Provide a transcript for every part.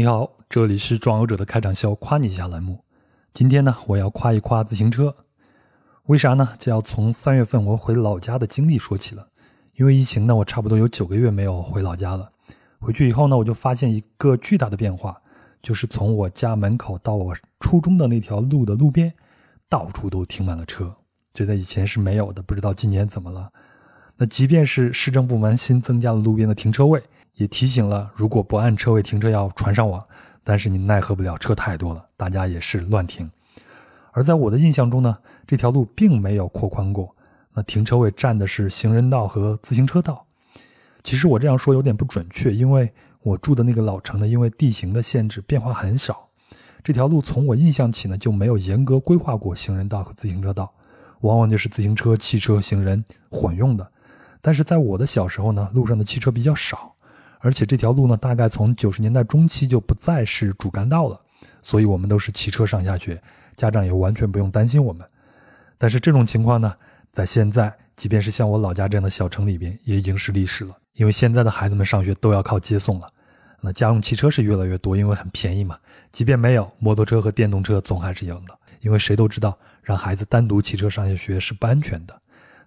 你好，这里是壮游者的开场笑，夸你一下栏目。今天呢，我要夸一夸自行车。为啥呢？就要从三月份我回老家的经历说起了。因为疫情呢，我差不多有九个月没有回老家了。回去以后呢，我就发现一个巨大的变化，就是从我家门口到我初中的那条路的路边，到处都停满了车。这在以前是没有的，不知道今年怎么了。那即便是市政部门新增加了路边的停车位。也提醒了，如果不按车位停车要传上网，但是你奈何不了车太多了，大家也是乱停。而在我的印象中呢，这条路并没有扩宽过，那停车位占的是行人道和自行车道。其实我这样说有点不准确，因为我住的那个老城呢，因为地形的限制变化很少，这条路从我印象起呢就没有严格规划过行人道和自行车道，往往就是自行车、汽车、行人混用的。但是在我的小时候呢，路上的汽车比较少。而且这条路呢，大概从九十年代中期就不再是主干道了，所以我们都是骑车上下学，家长也完全不用担心我们。但是这种情况呢，在现在，即便是像我老家这样的小城里边，也已经是历史了。因为现在的孩子们上学都要靠接送了，那家用汽车是越来越多，因为很便宜嘛。即便没有摩托车和电动车，总还是有的，因为谁都知道，让孩子单独骑车上下学是不安全的。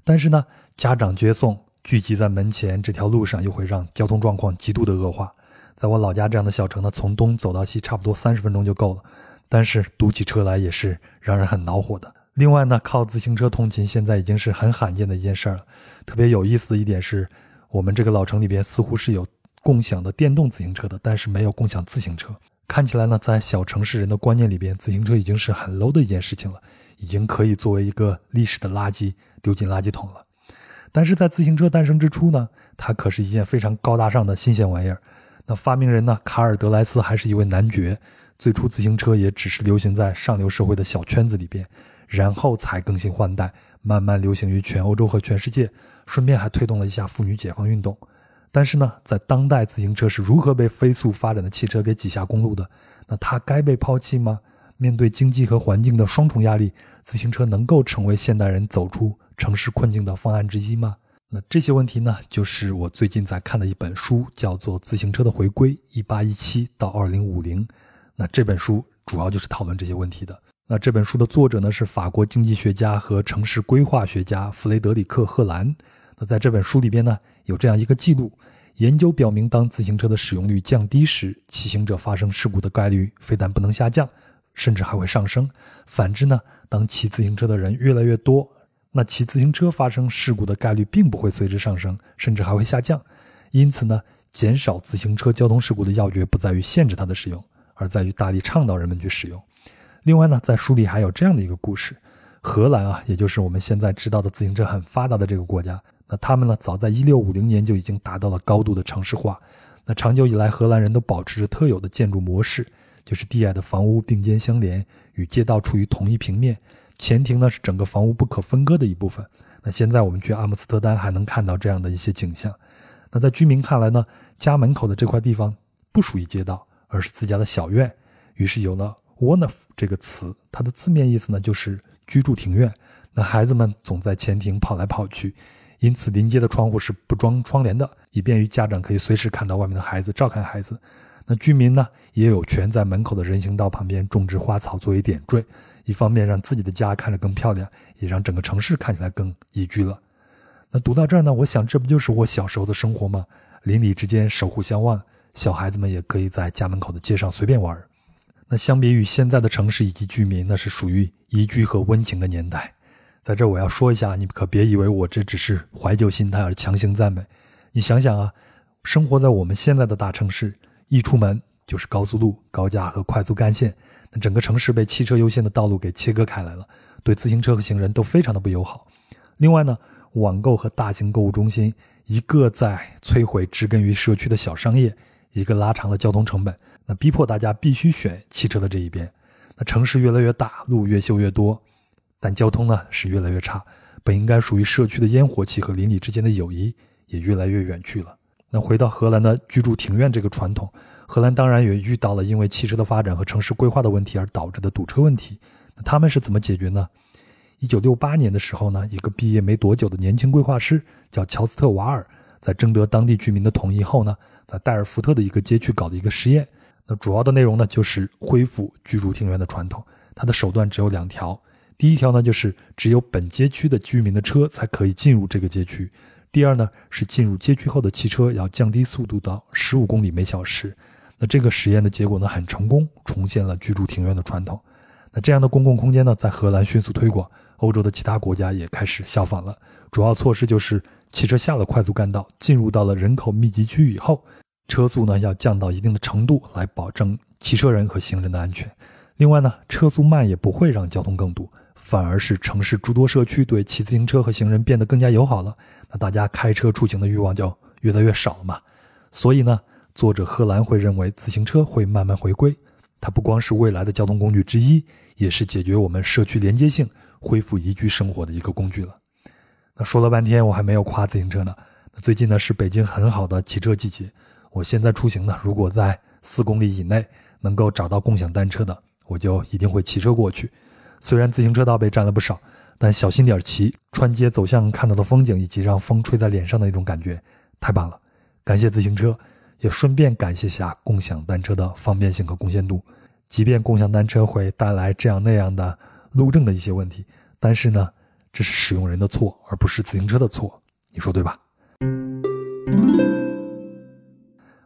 但是呢，家长接送。聚集在门前这条路上，又会让交通状况极度的恶化。在我老家这样的小城呢，从东走到西差不多三十分钟就够了，但是堵起车来也是让人很恼火的。另外呢，靠自行车通勤现在已经是很罕见的一件事了。特别有意思的一点是，我们这个老城里边似乎是有共享的电动自行车的，但是没有共享自行车。看起来呢，在小城市人的观念里边，自行车已经是很 low 的一件事情了，已经可以作为一个历史的垃圾丢进垃圾桶了。但是在自行车诞生之初呢，它可是一件非常高大上的新鲜玩意儿。那发明人呢，卡尔德莱斯还是一位男爵。最初自行车也只是流行在上流社会的小圈子里边，然后才更新换代，慢慢流行于全欧洲和全世界，顺便还推动了一下妇女解放运动。但是呢，在当代，自行车是如何被飞速发展的汽车给挤下公路的？那它该被抛弃吗？面对经济和环境的双重压力，自行车能够成为现代人走出？城市困境的方案之一吗？那这些问题呢，就是我最近在看的一本书，叫做《自行车的回归：一八一七到二零五零》。那这本书主要就是讨论这些问题的。那这本书的作者呢，是法国经济学家和城市规划学家弗雷德里克·赫兰。那在这本书里边呢，有这样一个记录：研究表明，当自行车的使用率降低时，骑行者发生事故的概率非但不能下降，甚至还会上升。反之呢，当骑自行车的人越来越多，那骑自行车发生事故的概率并不会随之上升，甚至还会下降。因此呢，减少自行车交通事故的要诀不在于限制它的使用，而在于大力倡导人们去使用。另外呢，在书里还有这样的一个故事：荷兰啊，也就是我们现在知道的自行车很发达的这个国家，那他们呢，早在1650年就已经达到了高度的城市化。那长久以来，荷兰人都保持着特有的建筑模式，就是低矮的房屋并肩相连，与街道处于同一平面。前庭呢是整个房屋不可分割的一部分。那现在我们去阿姆斯特丹还能看到这样的一些景象。那在居民看来呢，家门口的这块地方不属于街道，而是自家的小院。于是有了 “wonf” 这个词，它的字面意思呢就是居住庭院。那孩子们总在前庭跑来跑去，因此临街的窗户是不装窗帘的，以便于家长可以随时看到外面的孩子，照看孩子。那居民呢也有权在门口的人行道旁边种植花草作为点缀。一方面让自己的家看着更漂亮，也让整个城市看起来更宜居了。那读到这儿呢，我想这不就是我小时候的生活吗？邻里之间守护相望，小孩子们也可以在家门口的街上随便玩。那相比于现在的城市以及居民，那是属于宜居和温情的年代。在这我要说一下，你可别以为我这只是怀旧心态而强行赞美。你想想啊，生活在我们现在的大城市，一出门就是高速路、高架和快速干线。整个城市被汽车优先的道路给切割开来了，对自行车和行人都非常的不友好。另外呢，网购和大型购物中心，一个在摧毁植根于社区的小商业，一个拉长了交通成本，那逼迫大家必须选汽车的这一边。那城市越来越大，路越修越多，但交通呢是越来越差，本应该属于社区的烟火气和邻里之间的友谊也越来越远去了。那回到荷兰的居住庭院这个传统。荷兰当然也遇到了因为汽车的发展和城市规划的问题而导致的堵车问题。那他们是怎么解决呢？一九六八年的时候呢，一个毕业没多久的年轻规划师叫乔斯特瓦尔，在征得当地居民的同意后呢，在戴尔福特的一个街区搞的一个实验。那主要的内容呢，就是恢复居住庭园的传统。它的手段只有两条，第一条呢，就是只有本街区的居民的车才可以进入这个街区；第二呢，是进入街区后的汽车要降低速度到十五公里每小时。那这个实验的结果呢，很成功，重现了居住庭院的传统。那这样的公共空间呢，在荷兰迅速推广，欧洲的其他国家也开始效仿了。主要措施就是，汽车下了快速干道，进入到了人口密集区以后，车速呢要降到一定的程度，来保证骑车人和行人的安全。另外呢，车速慢也不会让交通更堵，反而是城市诸多社区对骑自行车和行人变得更加友好了。那大家开车出行的欲望就越来越少了嘛。所以呢，作者贺兰会认为自行车会慢慢回归，它不光是未来的交通工具之一。也是解决我们社区连接性、恢复宜居生活的一个工具了。那说了半天，我还没有夸自行车呢。那最近呢是北京很好的骑车季节，我现在出行呢，如果在四公里以内能够找到共享单车的，我就一定会骑车过去。虽然自行车道被占了不少，但小心点骑，穿街走巷看到的风景以及让风吹在脸上的那种感觉，太棒了。感谢自行车，也顺便感谢下共享单车的方便性和贡献度。即便共享单车会带来这样那样的路政的一些问题，但是呢，这是使用人的错，而不是自行车的错，你说对吧？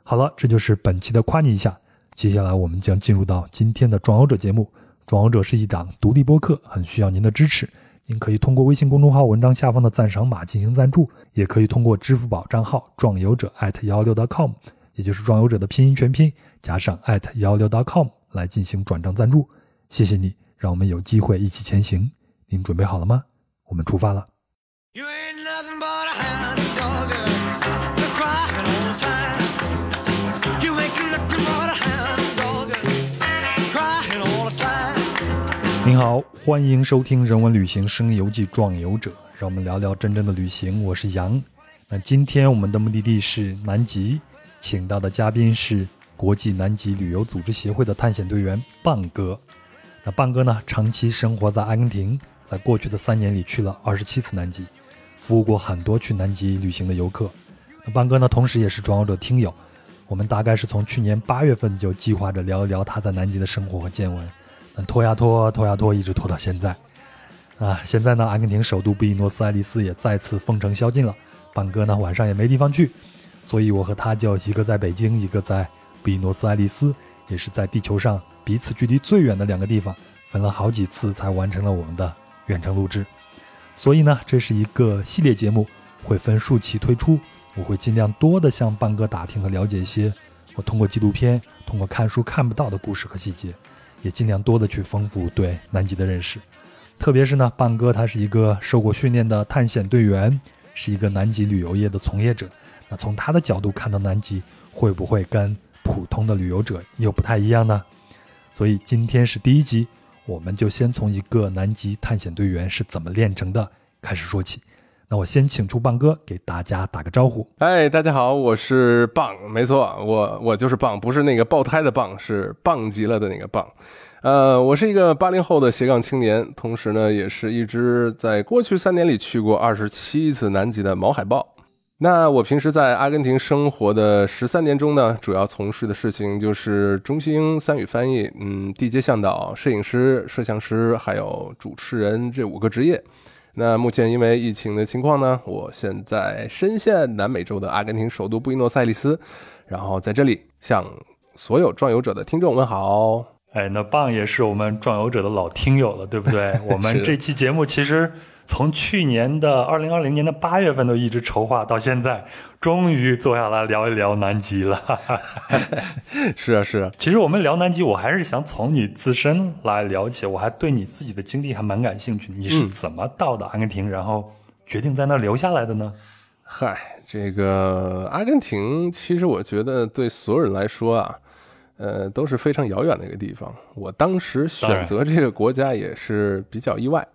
好了，这就是本期的夸你一下。接下来我们将进入到今天的壮游者节目。壮游者是一档独立播客，很需要您的支持。您可以通过微信公众号文章下方的赞赏码进行赞助，也可以通过支付宝账号壮游者艾特幺六 .com，也就是壮游者的拼音全拼加上幺六 .com。来进行转账赞助，谢谢你，让我们有机会一起前行。您准备好了吗？我们出发了。您好，欢迎收听《人文旅行声游记·壮游者》，让我们聊聊真正的旅行。我是杨。那今天我们的目的地是南极，请到的嘉宾是。国际南极旅游组织协会的探险队员棒哥，那棒哥呢，长期生活在阿根廷，在过去的三年里去了二十七次南极，服务过很多去南极旅行的游客。那棒哥呢，同时也是壮游者听友，我们大概是从去年八月份就计划着聊一聊他在南极的生活和见闻，那拖呀拖，拖呀拖，一直拖到现在。啊，现在呢，阿根廷首都布宜诺斯艾利斯也再次封城宵禁了，棒哥呢晚上也没地方去，所以我和他就一个在北京，一个在。比诺斯艾利斯也是在地球上彼此距离最远的两个地方，分了好几次才完成了我们的远程录制。所以呢，这是一个系列节目，会分数期推出。我会尽量多的向半哥打听和了解一些我通过纪录片、通过看书看不到的故事和细节，也尽量多的去丰富对南极的认识。特别是呢，半哥他是一个受过训练的探险队员，是一个南极旅游业的从业者。那从他的角度看到南极，会不会跟？普通的旅游者又不太一样呢，所以今天是第一集，我们就先从一个南极探险队员是怎么练成的开始说起。那我先请出棒哥给大家打个招呼。哎，大家好，我是棒，没错，我我就是棒，不是那个爆胎的棒，是棒极了的那个棒。呃，我是一个八零后的斜杠青年，同时呢，也是一只在过去三年里去过二十七次南极的毛海豹。那我平时在阿根廷生活的十三年中呢，主要从事的事情就是中西英三语翻译，嗯，地接向导、摄影师、摄像师，还有主持人这五个职业。那目前因为疫情的情况呢，我现在身陷南美洲的阿根廷首都布宜诺斯艾利斯，然后在这里向所有壮游者的听众问好。哎，那棒也是我们壮游者的老听友了，对不对？我们这期节目其实。从去年的二零二零年的八月份都一直筹划到现在，终于坐下来聊一聊南极了。是啊，是啊。其实我们聊南极，我还是想从你自身来聊起。我还对你自己的经历还蛮感兴趣。你是怎么到的阿根廷，然后决定在那留下来的呢？嗨，这个阿根廷，其实我觉得对所有人来说啊，呃，都是非常遥远的一个地方。我当时选择这个国家也是比较意外。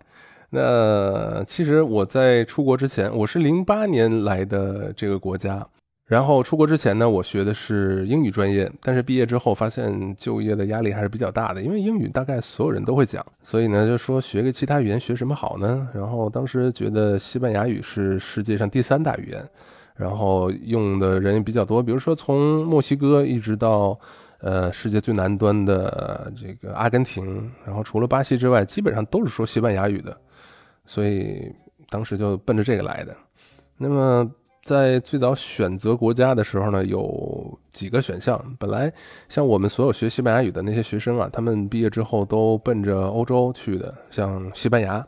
那其实我在出国之前，我是零八年来的这个国家，然后出国之前呢，我学的是英语专业，但是毕业之后发现就业的压力还是比较大的，因为英语大概所有人都会讲，所以呢就说学个其他语言学什么好呢？然后当时觉得西班牙语是世界上第三大语言，然后用的人也比较多，比如说从墨西哥一直到。呃，世界最南端的这个阿根廷，然后除了巴西之外，基本上都是说西班牙语的，所以当时就奔着这个来的。那么在最早选择国家的时候呢，有几个选项。本来像我们所有学西班牙语的那些学生啊，他们毕业之后都奔着欧洲去的，像西班牙。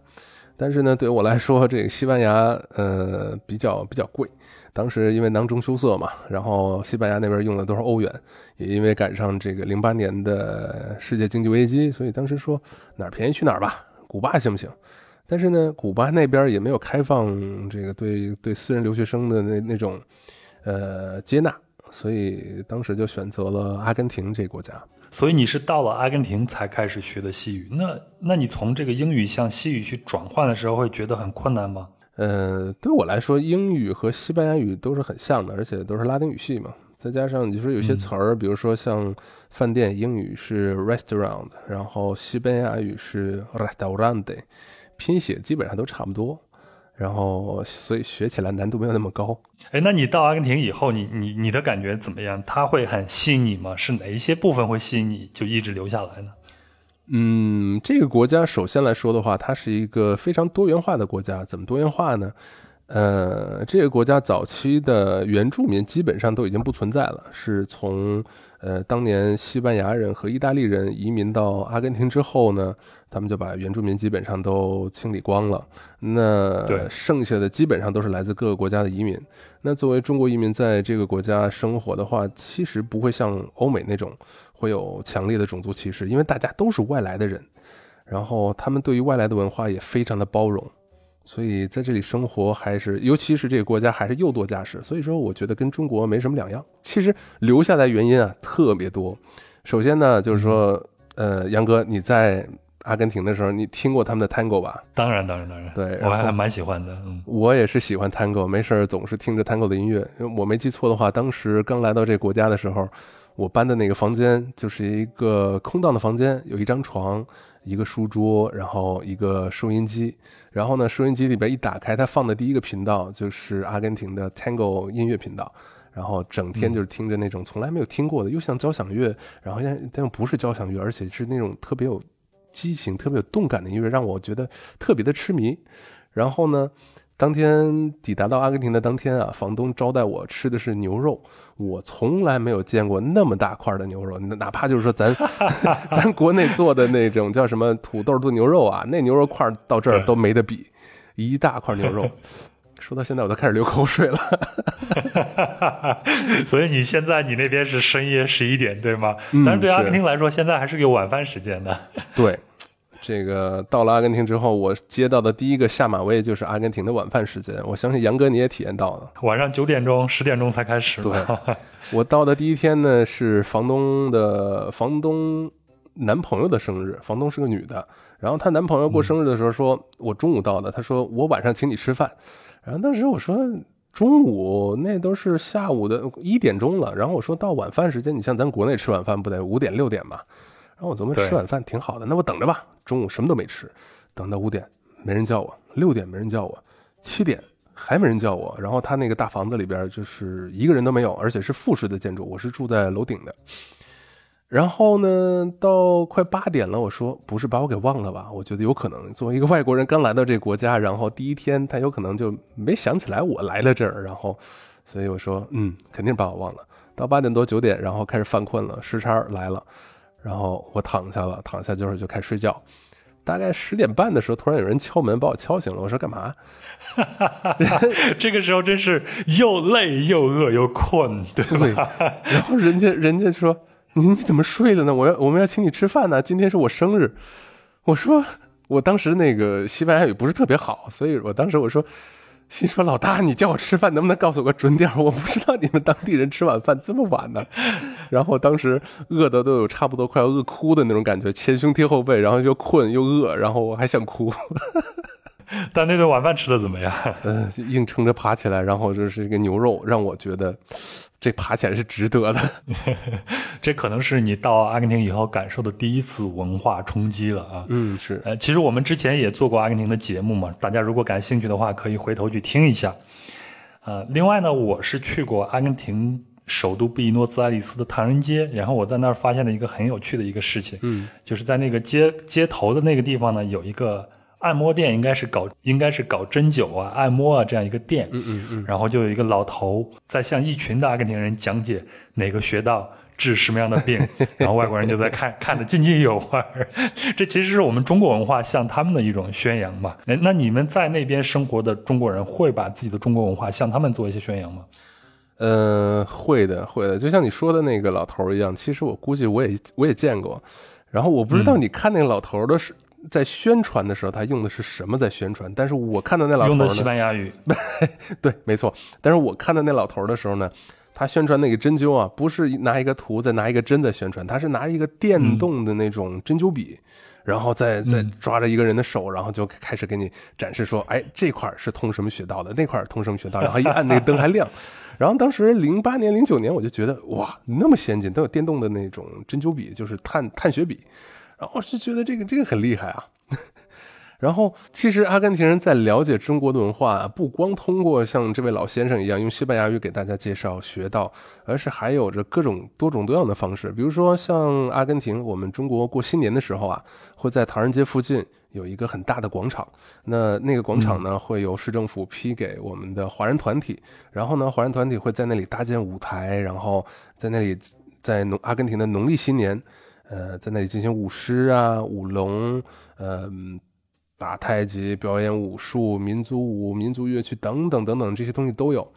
但是呢，对于我来说，这个西班牙呃比较比较贵。当时因为囊中羞涩嘛，然后西班牙那边用的都是欧元，也因为赶上这个零八年的世界经济危机，所以当时说哪儿便宜去哪儿吧，古巴行不行？但是呢，古巴那边也没有开放这个对对私人留学生的那那种呃接纳，所以当时就选择了阿根廷这国家。所以你是到了阿根廷才开始学的西语，那那你从这个英语向西语去转换的时候，会觉得很困难吗？呃，对我来说，英语和西班牙语都是很像的，而且都是拉丁语系嘛。再加上你说有些词儿，比如说像饭店，英语是 restaurant，然后西班牙语是 restaurante，拼写基本上都差不多。然后，所以学起来难度没有那么高。哎，那你到阿根廷以后，你你你的感觉怎么样？它会很吸引你吗？是哪一些部分会吸引你，就一直留下来呢？嗯，这个国家首先来说的话，它是一个非常多元化的国家。怎么多元化呢？呃，这个国家早期的原住民基本上都已经不存在了，是从。呃，当年西班牙人和意大利人移民到阿根廷之后呢，他们就把原住民基本上都清理光了。那剩下的基本上都是来自各个国家的移民。那作为中国移民在这个国家生活的话，其实不会像欧美那种会有强烈的种族歧视，因为大家都是外来的人，然后他们对于外来的文化也非常的包容。所以在这里生活还是，尤其是这个国家还是又多驾驶，所以说我觉得跟中国没什么两样。其实留下来原因啊特别多。首先呢，就是说，呃，杨哥你在阿根廷的时候，你听过他们的 Tango 吧？当然，当然，当然。对，我还蛮喜欢的。嗯，我也是喜欢 Tango，没事儿总是听着 Tango 的音乐。我没记错的话，当时刚来到这个国家的时候，我搬的那个房间就是一个空荡的房间，有一张床。一个书桌，然后一个收音机，然后呢，收音机里边一打开，它放的第一个频道就是阿根廷的 Tango 音乐频道，然后整天就是听着那种从来没有听过的，又像交响乐，然后但但又不是交响乐，而且是那种特别有激情、特别有动感的音乐，让我觉得特别的痴迷。然后呢。当天抵达到阿根廷的当天啊，房东招待我吃的是牛肉，我从来没有见过那么大块的牛肉，哪怕就是说咱 咱国内做的那种叫什么土豆炖牛肉啊，那牛肉块到这儿都没得比，一大块牛肉，说到现在我都开始流口水了。所以你现在你那边是深夜十一点对吗？但是对阿根廷来说，现在还是个晚饭时间的。对。这个到了阿根廷之后，我接到的第一个下马威就是阿根廷的晚饭时间。我相信杨哥你也体验到了，晚上九点钟、十点钟才开始。对，我到的第一天呢是房东的房东男朋友的生日，房东是个女的。然后她男朋友过生日的时候说，我中午到的，他说我晚上请你吃饭。然后当时我说中午那都是下午的一点钟了。然后我说到晚饭时间，你像咱国内吃晚饭不得五点六点嘛？然后我琢磨吃晚饭挺好的，那我等着吧。中午什么都没吃，等到五点没人叫我，六点没人叫我，七点还没人叫我。然后他那个大房子里边就是一个人都没有，而且是复式的建筑，我是住在楼顶的。然后呢，到快八点了，我说不是把我给忘了吧？我觉得有可能，作为一个外国人刚来到这个国家，然后第一天他有可能就没想起来我来了这儿，然后所以我说嗯，肯定把我忘了。到八点多九点，然后开始犯困了，时差来了。然后我躺下了，躺下就是就开始睡觉。大概十点半的时候，突然有人敲门，把我敲醒了。我说干嘛？这个时候真是又累又饿又困，对不对？然后人家人家说你你怎么睡了呢？我要我们要请你吃饭呢，今天是我生日。我说我当时那个西班牙语不是特别好，所以我当时我说。心说老大，你叫我吃饭，能不能告诉我个准点？我不知道你们当地人吃晚饭这么晚呢。然后当时饿的都有差不多快要饿哭的那种感觉，前胸贴后背，然后又困又饿，然后我还想哭。但那顿晚饭吃的怎么样？嗯，硬撑着爬起来，然后这是一个牛肉，让我觉得。这爬起来是值得的，这可能是你到阿根廷以后感受的第一次文化冲击了啊！嗯，是。呃，其实我们之前也做过阿根廷的节目嘛，大家如果感兴趣的话，可以回头去听一下。呃，另外呢，我是去过阿根廷首都布宜诺斯艾利斯的唐人街，然后我在那儿发现了一个很有趣的一个事情，嗯，就是在那个街街头的那个地方呢，有一个按摩店，应该是搞应该是搞针灸啊、按摩啊这样一个店，嗯嗯嗯，然后就有一个老头在向一群的阿根廷人讲解哪个穴道治什么样的病，然后外国人就在看看得津津有味儿。这其实是我们中国文化向他们的一种宣扬嘛。那那你们在那边生活的中国人会把自己的中国文化向他们做一些宣扬吗？呃，会的，会的，就像你说的那个老头儿一样，其实我估计我也我也见过。然后我不知道你看那个老头儿的是在宣传的时候，他用的是什么在宣传，但是我看到那老头用的西班牙语，对，没错。但是我看到那老头儿的时候呢，他宣传那个针灸啊，不是拿一个图再拿一个针在宣传，他是拿一个电动的那种针灸笔，然后再再抓着一个人的手，然后就开始给你展示说，哎，这块儿是通什么穴道的，那块儿通什么穴道，然后一按那个灯还亮。然后当时零八年、零九年，我就觉得哇，那么先进，都有电动的那种针灸笔，就是探探血笔，然后我就觉得这个这个很厉害啊。然后，其实阿根廷人在了解中国的文化，不光通过像这位老先生一样用西班牙语给大家介绍学到，而是还有着各种多种多样的方式。比如说，像阿根廷，我们中国过新年的时候啊，会在唐人街附近有一个很大的广场。那那个广场呢，会由市政府批给我们的华人团体，然后呢，华人团体会在那里搭建舞台，然后在那里在农阿根廷的农历新年，呃，在那里进行舞狮啊、舞龙，呃。打太极、表演武术、民族舞、民族乐曲等等等等这些东西都有，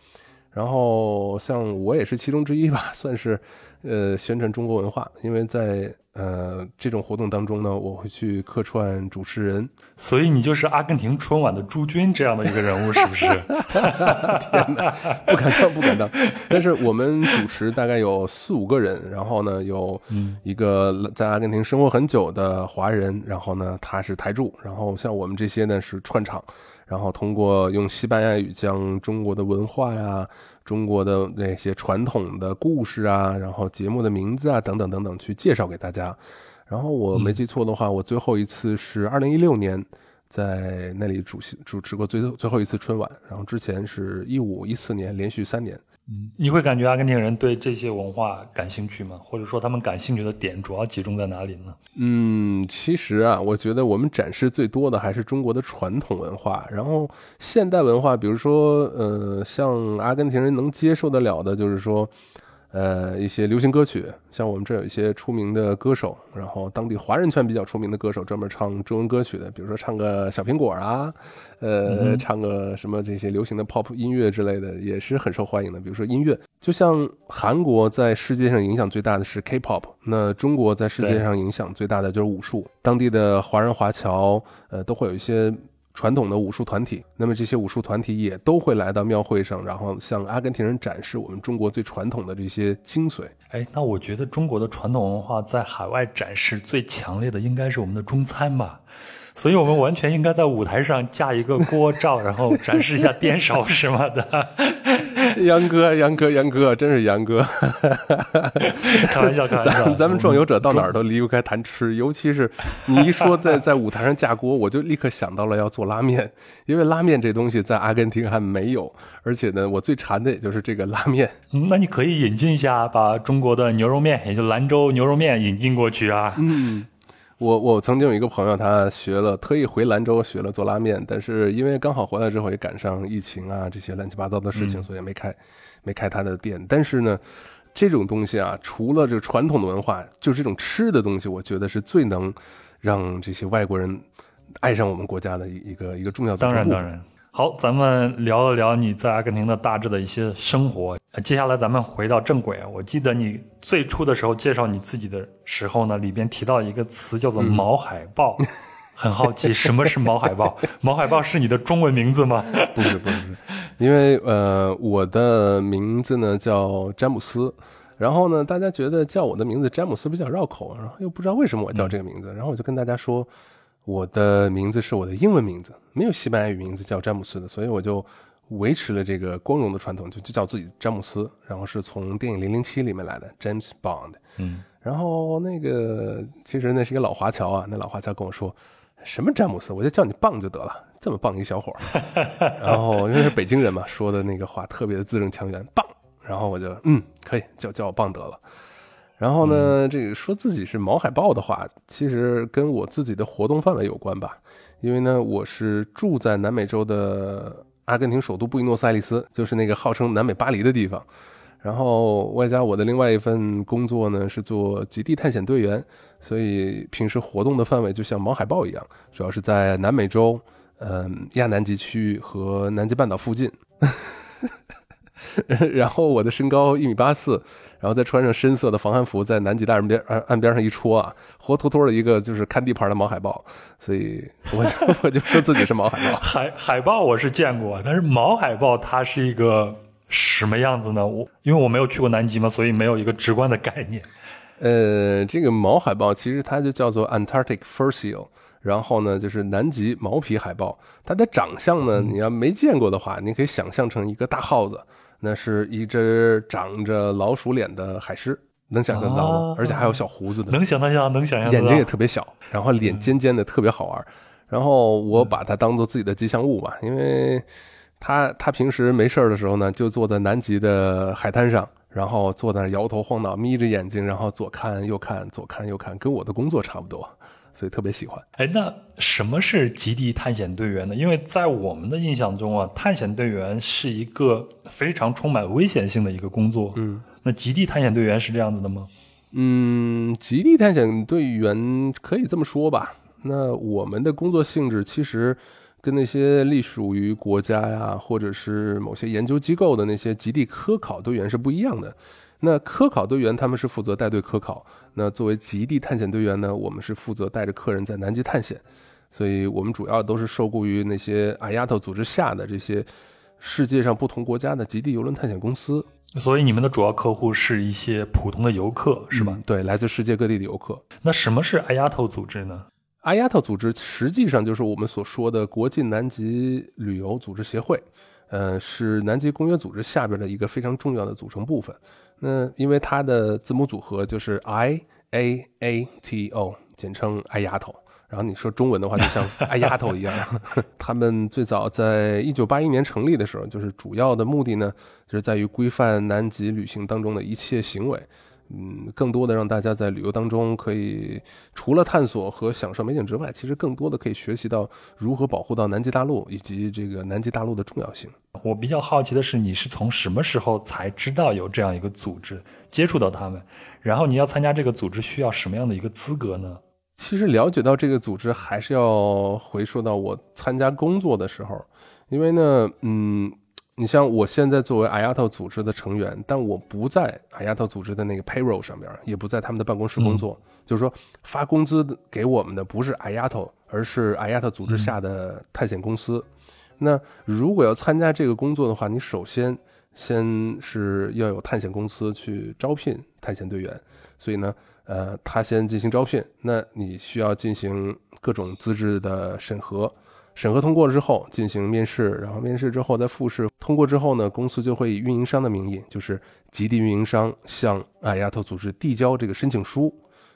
然后像我也是其中之一吧，算是呃宣传中国文化，因为在呃这种活动当中呢，我会去客串主持人，所以你就是阿根廷春晚的朱军这样的一个人物，是不是？天哪，不敢当，不敢当。但是我们主持大概有四五个人，然后呢有一个在阿根廷生活很久的华人，然后呢他是台柱，然后像我们这些呢是串场，然后通过用西班牙语将中国的文化呀、中国的那些传统的故事啊，然后节目的名字啊等等等等去介绍给大家。然后我没记错的话，我最后一次是二零一六年。在那里主席主持过最最后一次春晚，然后之前是一五一四年连续三年。嗯，你会感觉阿根廷人对这些文化感兴趣吗？或者说他们感兴趣的点主要集中在哪里呢？嗯，其实啊，我觉得我们展示最多的还是中国的传统文化，然后现代文化，比如说呃，像阿根廷人能接受得了的，就是说。呃，一些流行歌曲，像我们这有一些出名的歌手，然后当地华人圈比较出名的歌手，专门唱中文歌曲的，比如说唱个小苹果啊，呃，唱个什么这些流行的 pop 音乐之类的，也是很受欢迎的。比如说音乐，就像韩国在世界上影响最大的是 K-pop，那中国在世界上影响最大的就是武术，当地的华人华侨，呃，都会有一些。传统的武术团体，那么这些武术团体也都会来到庙会上，然后向阿根廷人展示我们中国最传统的这些精髓。哎，那我觉得中国的传统文化在海外展示最强烈的应该是我们的中餐吧。所以，我们完全应该在舞台上架一个锅罩，然后展示一下颠勺什么的。杨哥，杨哥，杨哥，真是杨哥！开玩笑，开玩笑。咱咱们壮游者到哪儿都离不开谈吃，尤其是你一说在在舞台上架锅，我就立刻想到了要做拉面，因为拉面这东西在阿根廷还没有，而且呢，我最馋的也就是这个拉面。那你可以引进一下，把中国的牛肉面，也就兰州牛肉面引进过去啊。嗯。我我曾经有一个朋友，他学了，特意回兰州学了做拉面，但是因为刚好回来之后也赶上疫情啊这些乱七八糟的事情，所以没开，没开他的店。但是呢，这种东西啊，除了这个传统的文化，就这种吃的东西，我觉得是最能让这些外国人爱上我们国家的一一个一个重要的。当然当然。好，咱们聊了聊你在阿根廷的大致的一些生活。接下来咱们回到正轨啊。我记得你最初的时候介绍你自己的时候呢，里边提到一个词叫做“毛海豹”，很好奇什么是毛海豹？毛海豹是你的中文名字吗？不是不是，因为呃，我的名字呢叫詹姆斯，然后呢，大家觉得叫我的名字詹姆斯比较绕口，然后又不知道为什么我叫这个名字，然后我就跟大家说。我的名字是我的英文名字，没有西班牙语名字叫詹姆斯的，所以我就维持了这个光荣的传统，就就叫自己詹姆斯。然后是从电影《零零七》里面来的 James Bond。嗯，然后那个其实那是一个老华侨啊，那老华侨跟我说，什么詹姆斯，我就叫你棒就得了，这么棒一小伙儿。然后因为是北京人嘛，说的那个话特别的字正腔圆，棒。然后我就嗯可以叫叫我棒得了。然后呢，这个说自己是毛海豹的话，其实跟我自己的活动范围有关吧。因为呢，我是住在南美洲的阿根廷首都布宜诺斯艾利斯，就是那个号称南美巴黎的地方。然后外加我的另外一份工作呢，是做极地探险队员，所以平时活动的范围就像毛海豹一样，主要是在南美洲，嗯，亚南极区域和南极半岛附近。然后我的身高一米八四，然后再穿上深色的防寒服，在南极大人边岸岸边上一戳啊，活脱脱的一个就是看地盘的毛海豹，所以我就 我就说自己是毛海豹。海海豹我是见过，但是毛海豹它是一个什么样子呢？我因为我没有去过南极嘛，所以没有一个直观的概念。呃，这个毛海豹其实它就叫做 Antarctic Fur Seal，然后呢就是南极毛皮海豹。它的长相呢，你要没见过的话，你可以想象成一个大耗子。那是一只长着老鼠脸的海狮，能想象到吗？而且还有小胡子的，能想象，能想象。眼睛也特别小，然后脸尖尖的，特别好玩。然后我把它当做自己的吉祥物吧，因为它它平时没事的时候呢，就坐在南极的海滩上，然后坐在那摇头晃脑，眯着眼睛，然后左看右看，左看右看，跟我的工作差不多。所以特别喜欢。哎，那什么是极地探险队员呢？因为在我们的印象中啊，探险队员是一个非常充满危险性的一个工作。嗯，那极地探险队员是这样子的吗？嗯，极地探险队员可以这么说吧。那我们的工作性质其实跟那些隶属于国家呀，或者是某些研究机构的那些极地科考队员是不一样的。那科考队员他们是负责带队科考，那作为极地探险队员呢，我们是负责带着客人在南极探险，所以我们主要都是受雇于那些阿丫头组织下的这些世界上不同国家的极地游轮探险公司。所以你们的主要客户是一些普通的游客，是吧？对，来自世界各地的游客。那什么是阿丫头组织呢？阿丫头组织实际上就是我们所说的国际南极旅游组织协会，呃，是南极公约组织下边的一个非常重要的组成部分。那因为它的字母组合就是 I A A T O，简称“爱丫头”。然后你说中文的话，就像“爱丫头”一样。他们最早在一九八一年成立的时候，就是主要的目的呢，就是在于规范南极旅行当中的一切行为。嗯，更多的让大家在旅游当中可以除了探索和享受美景之外，其实更多的可以学习到如何保护到南极大陆以及这个南极大陆的重要性。我比较好奇的是，你是从什么时候才知道有这样一个组织，接触到他们？然后你要参加这个组织需要什么样的一个资格呢？其实了解到这个组织，还是要回溯到我参加工作的时候，因为呢，嗯。你像我现在作为 IATO 组织的成员，但我不在 IATO 组织的那个 payroll 上边，也不在他们的办公室工作。就是说，发工资给我们的不是 IATO，而是 IATO 组织下的探险公司。那如果要参加这个工作的话，你首先先是要有探险公司去招聘探险队员。所以呢，呃，他先进行招聘，那你需要进行各种资质的审核。审核通过之后进行面试，然后面试之后再复试，通过之后呢，公司就会以运营商的名义，就是极地运营商向阿亚特组织递交这个申请书。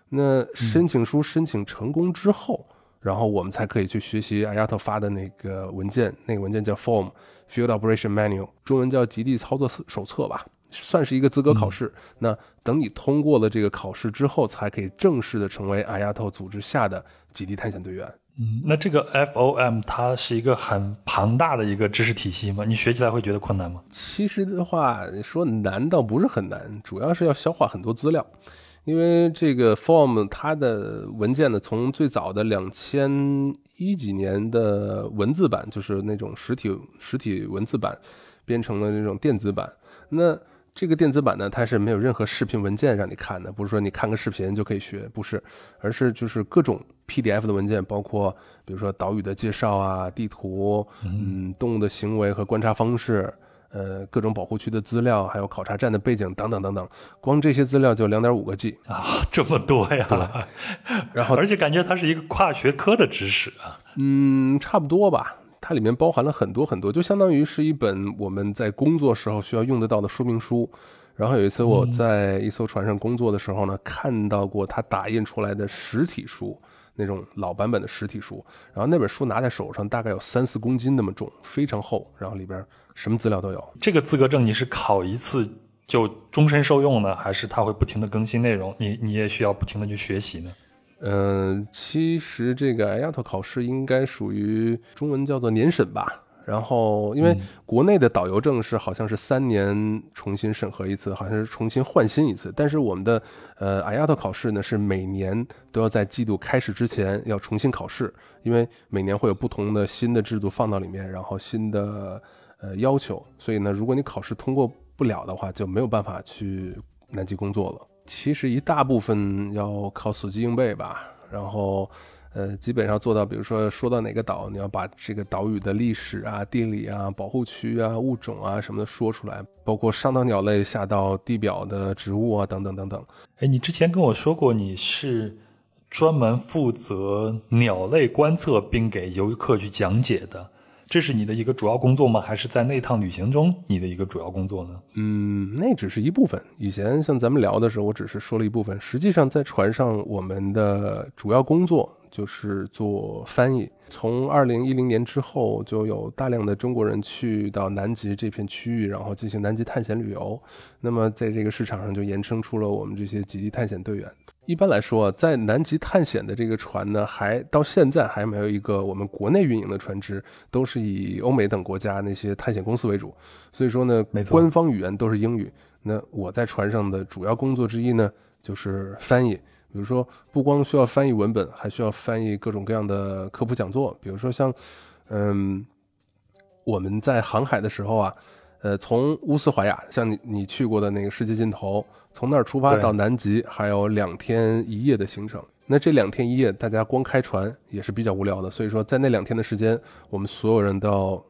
那申请书申请成功之后，然后我们才可以去学习阿亚特发的那个文件，那个文件叫 Form Field Operation Manual，中文叫极地操作手册吧，算是一个资格考试。那等你通过了这个考试之后，才可以正式的成为阿亚特组织下的极地探险队员。嗯，那这个 FOM 它是一个很庞大的一个知识体系吗？你学起来会觉得困难吗？其实的话，说难倒不是很难，主要是要消化很多资料。因为这个 Form 它的文件呢，从最早的两千一几年的文字版，就是那种实体实体文字版，变成了这种电子版。那这个电子版呢，它是没有任何视频文件让你看的，不是说你看个视频就可以学，不是，而是就是各种 PDF 的文件，包括比如说岛屿的介绍啊、地图，嗯，动物的行为和观察方式，呃，各种保护区的资料，还有考察站的背景等等等等，光这些资料就两点五个 G 啊，这么多呀！然后而且感觉它是一个跨学科的知识啊，嗯，差不多吧。它里面包含了很多很多，就相当于是一本我们在工作时候需要用得到的说明书。然后有一次我在一艘船上工作的时候呢，看到过它打印出来的实体书，那种老版本的实体书。然后那本书拿在手上，大概有三四公斤那么重，非常厚。然后里边什么资料都有。这个资格证你是考一次就终身受用呢，还是它会不停的更新内容？你你也需要不停的去学习呢？嗯，其实这个 IAT 考试应该属于中文叫做年审吧。然后，因为国内的导游证是好像是三年重新审核一次，好像是重新换新一次。但是我们的呃 IAT 考试呢，是每年都要在季度开始之前要重新考试，因为每年会有不同的新的制度放到里面，然后新的呃要求。所以呢，如果你考试通过不了的话，就没有办法去南极工作了。其实一大部分要靠死记硬背吧，然后。呃，基本上做到，比如说说到哪个岛，你要把这个岛屿的历史啊、地理啊、保护区啊、物种啊什么的说出来，包括上到鸟类，下到地表的植物啊，等等等等。哎，你之前跟我说过，你是专门负责鸟类观测并给游客去讲解的。这是你的一个主要工作吗？还是在那趟旅行中你的一个主要工作呢？嗯，那只是一部分。以前像咱们聊的时候，我只是说了一部分。实际上，在船上，我们的主要工作就是做翻译。从二零一零年之后，就有大量的中国人去到南极这片区域，然后进行南极探险旅游。那么，在这个市场上，就延伸出了我们这些极地探险队员。一般来说，在南极探险的这个船呢，还到现在还没有一个我们国内运营的船只，都是以欧美等国家那些探险公司为主。所以说呢，官方语言都是英语。那我在船上的主要工作之一呢，就是翻译。比如说，不光需要翻译文本，还需要翻译各种各样的科普讲座。比如说像，嗯，我们在航海的时候啊，呃，从乌斯怀亚，像你你去过的那个世界尽头。从那儿出发到南极还有两天一夜的行程。那这两天一夜，大家光开船也是比较无聊的。所以说，在那两天的时间，我们所有人都要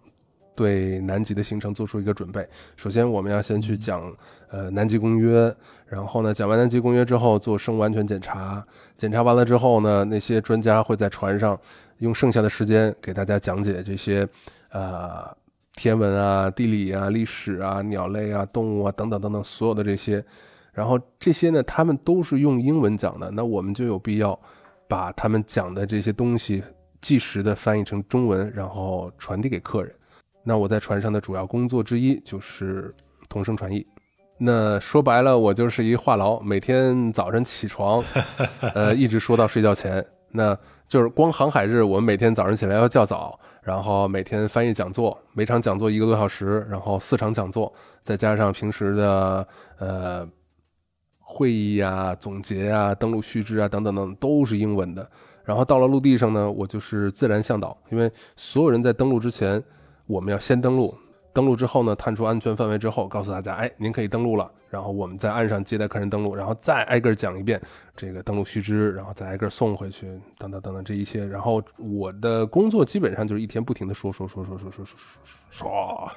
对南极的行程做出一个准备。首先，我们要先去讲呃南极公约，然后呢，讲完南极公约之后做生物安全检查。检查完了之后呢，那些专家会在船上用剩下的时间给大家讲解这些呃天文啊、地理啊、历史啊、鸟类啊、动物啊等等等等所有的这些。然后这些呢，他们都是用英文讲的，那我们就有必要把他们讲的这些东西即时的翻译成中文，然后传递给客人。那我在船上的主要工作之一就是同声传译。那说白了，我就是一话痨，每天早晨起床，呃，一直说到睡觉前。那就是光航海日，我们每天早上起来要较早，然后每天翻译讲座，每场讲座一个多小时，然后四场讲座，再加上平时的呃。会议呀、总结啊、登录须知啊等等等都是英文的。然后到了陆地上呢，我就是自然向导，因为所有人在登陆之前，我们要先登陆。登陆之后呢，探出安全范围之后，告诉大家，哎，您可以登陆了。然后我们在岸上接待客人登陆，然后再挨个讲一遍这个登陆须知，然后再挨个送回去，等等等等这一切。然后我的工作基本上就是一天不停的说说说说说说说说说。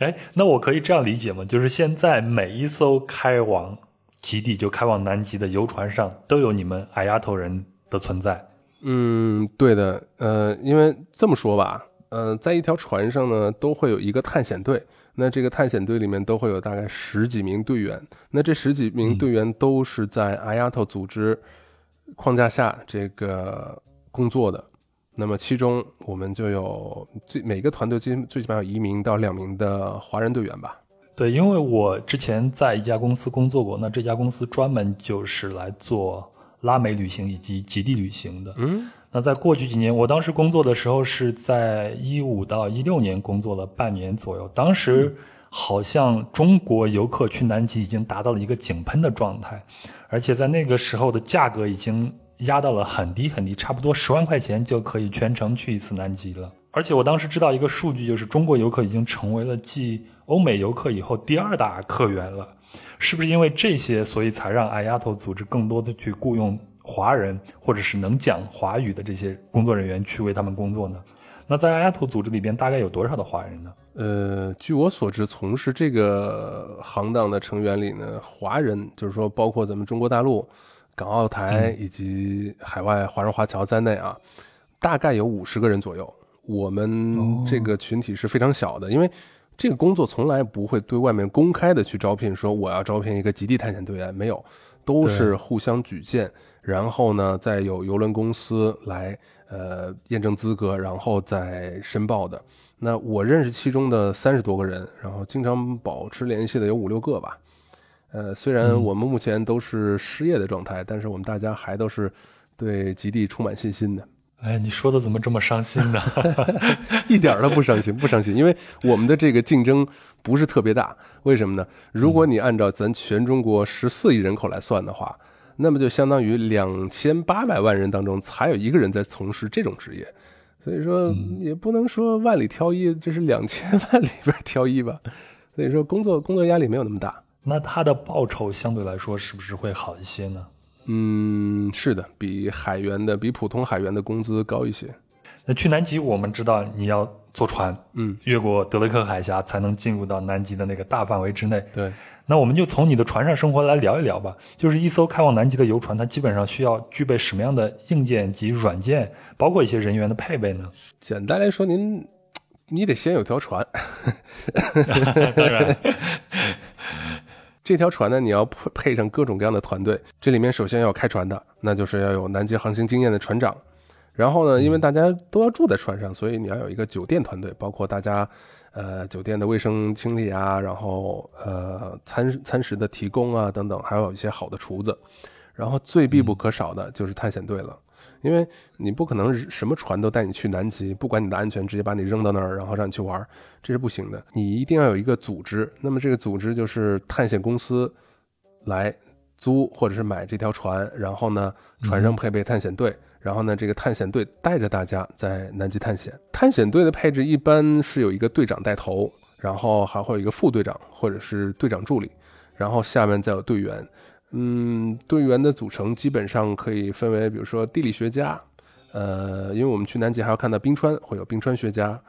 哎，那我可以这样理解吗？就是现在每一艘开往极地就开往南极的游船上，都有你们矮丫头人的存在。嗯，对的。呃，因为这么说吧，呃，在一条船上呢，都会有一个探险队。那这个探险队里面都会有大概十几名队员，那这十几名队员都是在 IATA 组织框架下这个工作的。那么其中我们就有最每个团队最最起码有一名到两名的华人队员吧？对，因为我之前在一家公司工作过，那这家公司专门就是来做拉美旅行以及极地旅行的。嗯。那在过去几年，我当时工作的时候是在一五到一六年工作了半年左右。当时好像中国游客去南极已经达到了一个井喷的状态，而且在那个时候的价格已经压到了很低很低，差不多十万块钱就可以全程去一次南极了。而且我当时知道一个数据，就是中国游客已经成为了继欧美游客以后第二大客源了。是不是因为这些，所以才让阿丫头组织更多的去雇佣？华人或者是能讲华语的这些工作人员去为他们工作呢？那在阿亚图组织里边大概有多少的华人呢？呃，据我所知，从事这个行当的成员里呢，华人就是说包括咱们中国大陆、港澳台以及海外华人华侨在内啊，大概有五十个人左右。我们这个群体是非常小的，因为这个工作从来不会对外面公开的去招聘，说我要招聘一个极地探险队员，没有。都是互相举荐，然后呢，再有邮轮公司来呃验证资格，然后再申报的。那我认识其中的三十多个人，然后经常保持联系的有五六个吧。呃，虽然我们目前都是失业的状态，但是我们大家还都是对极地充满信心的。哎，你说的怎么这么伤心呢？一点都不伤心，不伤心，因为我们的这个竞争不是特别大。为什么呢？如果你按照咱全中国十四亿人口来算的话，那么就相当于两千八百万人当中才有一个人在从事这种职业。所以说，也不能说万里挑一，就是两千万里边挑一吧。所以说，工作工作压力没有那么大。那他的报酬相对来说是不是会好一些呢？嗯，是的，比海员的比普通海员的工资高一些。那去南极，我们知道你要坐船，嗯，越过德雷克海峡才能进入到南极的那个大范围之内。对，那我们就从你的船上生活来聊一聊吧。就是一艘开往南极的游船，它基本上需要具备什么样的硬件及软件，包括一些人员的配备呢？简单来说，您你得先有条船。当然。这条船呢，你要配配上各种各样的团队。这里面首先要开船的，那就是要有南极航行经验的船长。然后呢，因为大家都要住在船上，所以你要有一个酒店团队，包括大家，呃，酒店的卫生清理啊，然后呃，餐餐食的提供啊等等，还有一些好的厨子。然后最必不可少的就是探险队了。因为你不可能什么船都带你去南极，不管你的安全，直接把你扔到那儿，然后让你去玩，这是不行的。你一定要有一个组织，那么这个组织就是探险公司来租或者是买这条船，然后呢，船上配备探险队，然后呢，这个探险队带着大家在南极探险。探险队的配置一般是有一个队长带头，然后还会有一个副队长或者是队长助理，然后下面再有队员。嗯，队员的组成基本上可以分为，比如说地理学家，呃，因为我们去南极还要看到冰川，会有冰川学家、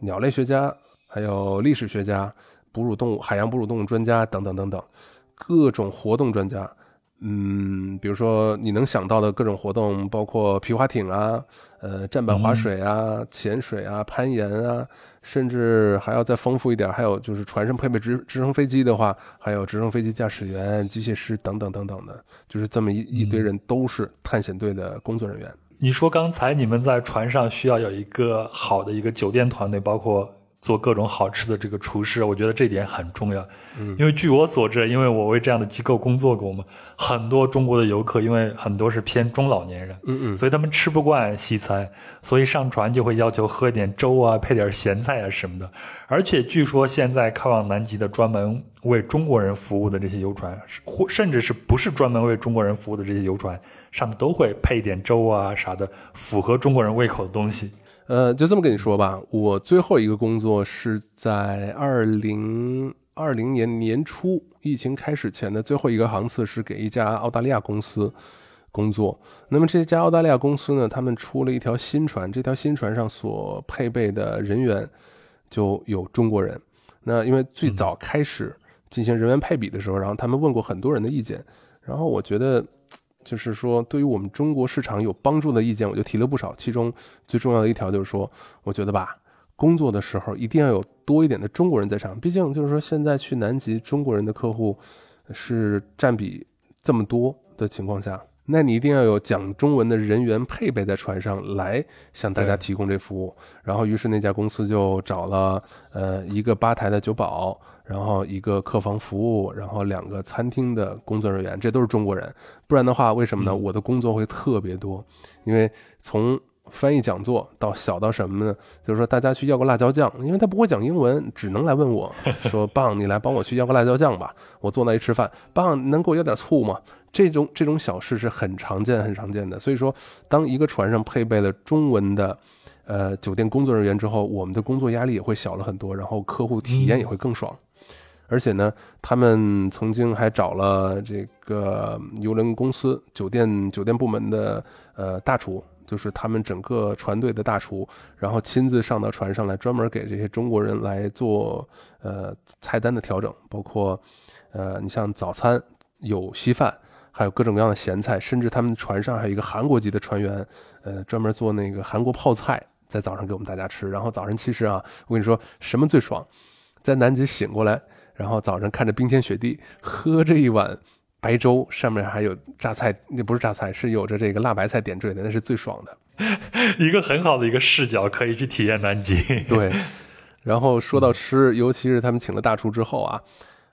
鸟类学家，还有历史学家、哺乳动物、海洋哺乳动物专家等等等等，各种活动专家。嗯，比如说你能想到的各种活动，包括皮划艇啊，呃，站板划水啊，潜水啊，攀岩啊，甚至还要再丰富一点，还有就是船上配备直直升飞机的话，还有直升飞机驾驶员、机械师等等等等的，就是这么一一堆人都是探险队的工作人员。你说刚才你们在船上需要有一个好的一个酒店团队，包括。做各种好吃的这个厨师，我觉得这点很重要。嗯，因为据我所知，因为我为这样的机构工作过嘛，很多中国的游客，因为很多是偏中老年人，嗯嗯，所以他们吃不惯西餐，所以上船就会要求喝一点粥啊，配点咸菜啊什么的。而且据说现在开往南极的专门为中国人服务的这些游船，或甚至是不是专门为中国人服务的这些游船，上面都会配一点粥啊啥的，符合中国人胃口的东西。呃，就这么跟你说吧，我最后一个工作是在二零二零年年初疫情开始前的最后一个航次，是给一家澳大利亚公司工作。那么这家澳大利亚公司呢，他们出了一条新船，这条新船上所配备的人员就有中国人。那因为最早开始进行人员配比的时候，然后他们问过很多人的意见，然后我觉得。就是说，对于我们中国市场有帮助的意见，我就提了不少。其中最重要的一条就是说，我觉得吧，工作的时候一定要有多一点的中国人在场。毕竟就是说，现在去南极，中国人的客户是占比这么多的情况下，那你一定要有讲中文的人员配备在船上来向大家提供这服务。然后，于是那家公司就找了呃一个吧台的酒保。然后一个客房服务，然后两个餐厅的工作人员，这都是中国人。不然的话，为什么呢？我的工作会特别多，因为从翻译讲座到小到什么呢？就是说大家去要个辣椒酱，因为他不会讲英文，只能来问我 说：“棒，你来帮我去要个辣椒酱吧。”我坐那一吃饭，棒，能给我要点醋吗？这种这种小事是很常见、很常见的。所以说，当一个船上配备了中文的呃酒店工作人员之后，我们的工作压力也会小了很多，然后客户体验也会更爽。而且呢，他们曾经还找了这个邮轮公司酒店酒店部门的呃大厨，就是他们整个船队的大厨，然后亲自上到船上来，专门给这些中国人来做呃菜单的调整，包括呃你像早餐有稀饭，还有各种各样的咸菜，甚至他们船上还有一个韩国籍的船员，呃专门做那个韩国泡菜，在早上给我们大家吃。然后早晨其实啊，我跟你说什么最爽，在南极醒过来。然后早上看着冰天雪地，喝着一碗白粥，上面还有榨菜，那不是榨菜，是有着这个辣白菜点缀的，那是最爽的。一个很好的一个视角，可以去体验南极。对，然后说到吃，尤其是他们请了大厨之后啊，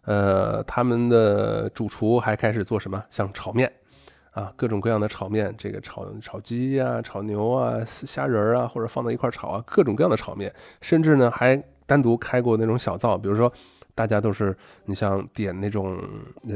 呃，他们的主厨还开始做什么？像炒面啊，各种各样的炒面，这个炒炒鸡呀、炒牛啊、虾仁啊，或者放在一块炒啊，各种各样的炒面，甚至呢还单独开过那种小灶，比如说大家都是你像点那种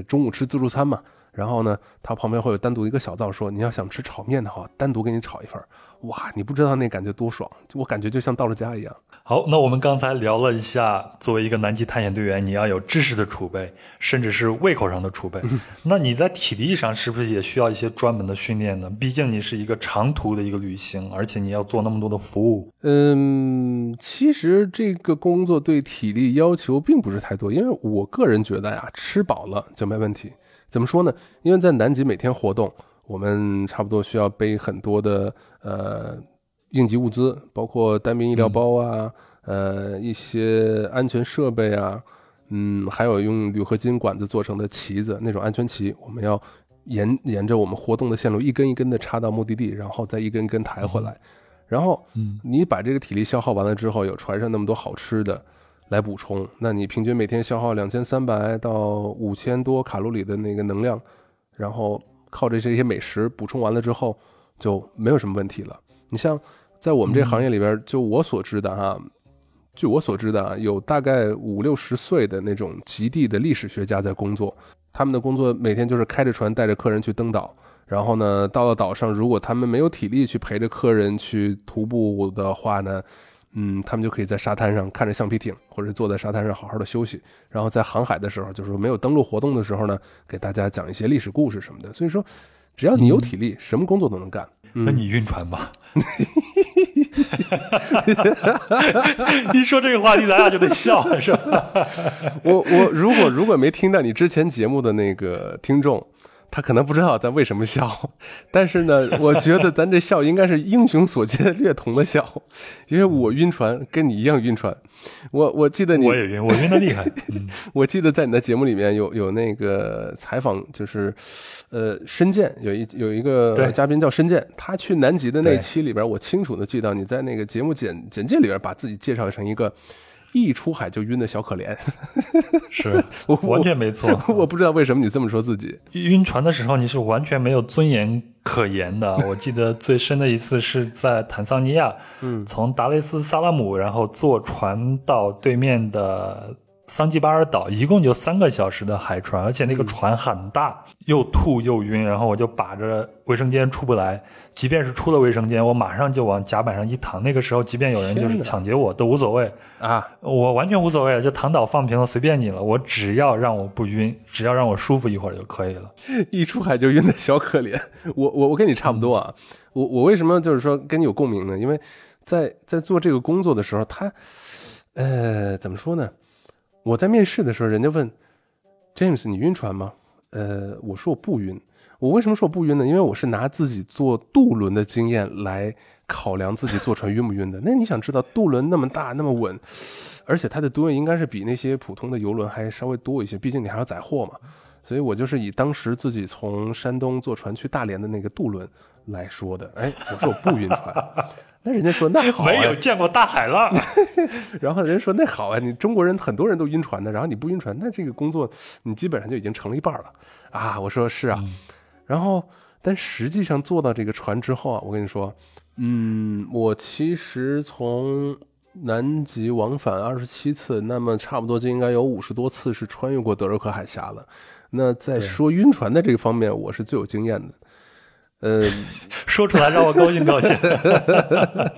中午吃自助餐嘛。然后呢，他旁边会有单独一个小灶，说你要想吃炒面的话，单独给你炒一份哇，你不知道那感觉多爽，我感觉就像到了家一样。好，那我们刚才聊了一下，作为一个南极探险队员，你要有知识的储备，甚至是胃口上的储备。那你在体力上是不是也需要一些专门的训练呢？毕竟你是一个长途的一个旅行，而且你要做那么多的服务。嗯，其实这个工作对体力要求并不是太多，因为我个人觉得呀，吃饱了就没问题。怎么说呢？因为在南极每天活动，我们差不多需要背很多的呃应急物资，包括单兵医疗包啊，呃一些安全设备啊，嗯，还有用铝合金管子做成的旗子，那种安全旗，我们要沿沿着我们活动的线路一根一根的插到目的地，然后再一根根抬回来。然后，你把这个体力消耗完了之后，有船上那么多好吃的。来补充，那你平均每天消耗两千三百到五千多卡路里的那个能量，然后靠着这些美食补充完了之后，就没有什么问题了。你像在我们这行业里边，就我所知的哈，据我所知的啊，有大概五六十岁的那种极地的历史学家在工作，他们的工作每天就是开着船带着客人去登岛，然后呢，到了岛上，如果他们没有体力去陪着客人去徒步的话呢？嗯，他们就可以在沙滩上看着橡皮艇，或者坐在沙滩上好好的休息。然后在航海的时候，就是没有登陆活动的时候呢，给大家讲一些历史故事什么的。所以说，只要你有体力，什么工作都能干。那你晕船吧？一说这个话题，咱俩就得笑，是吧？我我如果如果没听到你之前节目的那个听众。他可能不知道咱为什么笑，但是呢，我觉得咱这笑应该是英雄所见略同的笑，因为我晕船，跟你一样晕船。我我记得你我也晕，我晕的厉害。我记得在你的节目里面有有那个采访，就是呃申健有一有一个嘉宾叫申健，他去南极的那期里边，我清楚的记到你在那个节目简简介里边把自己介绍成一个。一出海就晕的小可怜，是 完全没错。我不知道为什么你这么说自己。晕船的时候你是完全没有尊严可言的。我记得最深的一次是在坦桑尼亚，嗯，从达雷斯萨拉姆，然后坐船到对面的。桑吉巴尔岛一共就三个小时的海船，而且那个船很大，又吐又晕，然后我就把着卫生间出不来。即便是出了卫生间，我马上就往甲板上一躺。那个时候，即便有人就是抢劫我都无所谓啊，我完全无所谓，就躺倒放平了，随便你了。我只要让我不晕，只要让我舒服一会儿就可以了。一出海就晕的小可怜，我我我跟你差不多啊。我我为什么就是说跟你有共鸣呢？因为在在做这个工作的时候，他呃怎么说呢？我在面试的时候，人家问 James 你晕船吗？呃，我说我不晕。我为什么说我不晕呢？因为我是拿自己坐渡轮的经验来考量自己坐船晕不晕的。那你想知道渡轮那么大那么稳，而且它的吨位应该是比那些普通的游轮还稍微多一些，毕竟你还要载货嘛。所以我就是以当时自己从山东坐船去大连的那个渡轮来说的。哎，我说我不晕船。那人家说那好，没有见过大海浪。然后人家说那好啊，你中国人很多人都晕船的，然后你不晕船，那这个工作你基本上就已经成了一半了啊！我说是啊，然后但实际上坐到这个船之后啊，我跟你说，嗯，我其实从南极往返二十七次，那么差不多就应该有五十多次是穿越过德瑞克海峡了。那在说晕船的这个方面，我是最有经验的。呃，说出来让我高兴高兴。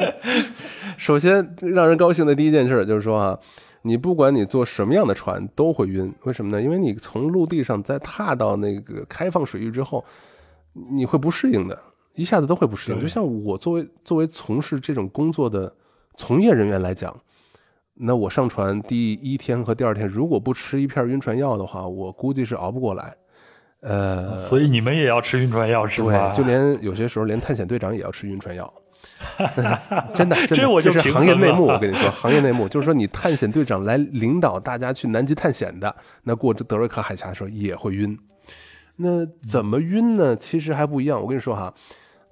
首先让人高兴的第一件事就是说啊，你不管你坐什么样的船都会晕，为什么呢？因为你从陆地上再踏到那个开放水域之后，你会不适应的，一下子都会不适应。就像我作为作为从事这种工作的从业人员来讲，那我上船第一天和第二天，如果不吃一片晕船药的话，我估计是熬不过来。呃，所以你们也要吃晕船药是吧？对，就连有些时候连探险队长也要吃晕船药，真的，这我就是行业内幕。我跟你说，行业内幕就是说，你探险队长来领导大家去南极探险的，那过这德瑞克海峡的时候也会晕。那怎么晕呢？其实还不一样。我跟你说哈，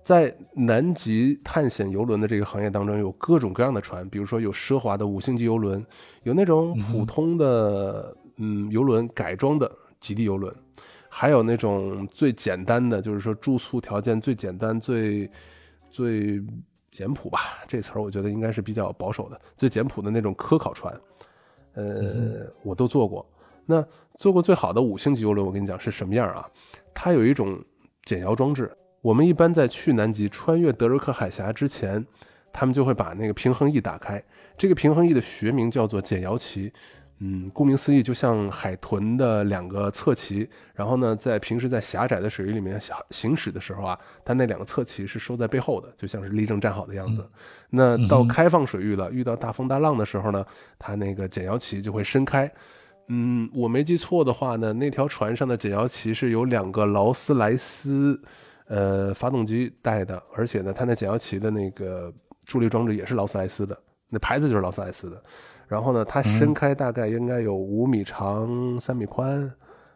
在南极探险游轮的这个行业当中，有各种各样的船，比如说有奢华的五星级游轮，有那种普通的嗯游轮改装的极地游轮，还有那种最简单的，就是说住宿条件最简单、最最简朴吧，这词儿我觉得应该是比较保守的，最简朴的那种科考船，呃，我都坐过。那做过最好的五星级游轮，我跟你讲是什么样啊？它有一种减摇装置。我们一般在去南极穿越德瑞克海峡之前，他们就会把那个平衡翼打开。这个平衡翼的学名叫做减摇旗。嗯，顾名思义，就像海豚的两个侧鳍。然后呢，在平时在狭窄的水域里面行行驶的时候啊，它那两个侧鳍是收在背后的，就像是立正站好的样子。那到开放水域了，遇到大风大浪的时候呢，它那个减摇旗就会伸开。嗯，我没记错的话呢，那条船上的减摇旗是有两个劳斯莱斯。呃，发动机带的，而且呢，它那减摇旗的那个助力装置也是劳斯莱斯的，那牌子就是劳斯莱斯的。然后呢，它伸开大概应该有五米长、三米宽。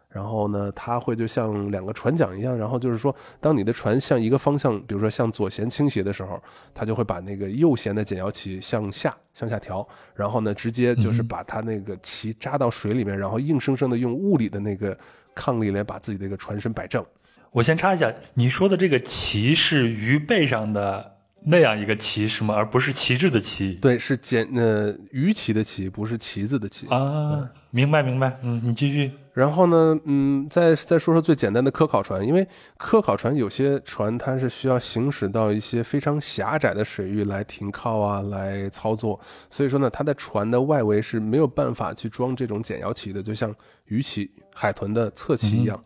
然后呢，它会就像两个船桨一样。然后就是说，当你的船向一个方向，比如说向左舷倾斜的时候，它就会把那个右舷的减摇旗向下向下调。然后呢，直接就是把它那个旗扎到水里面，然后硬生生的用物理的那个抗力来把自己的一个船身摆正。我先插一下，你说的这个旗是鱼背上的那样一个旗是吗？而不是旗帜的旗？对，是简呃鱼旗的旗，不是旗子的旗啊。明白明白，嗯，你继续。然后呢，嗯，再再说说最简单的科考船，因为科考船有些船它是需要行驶到一些非常狭窄的水域来停靠啊，来操作，所以说呢，它的船的外围是没有办法去装这种减摇旗的，就像鱼旗、海豚的侧鳍一样。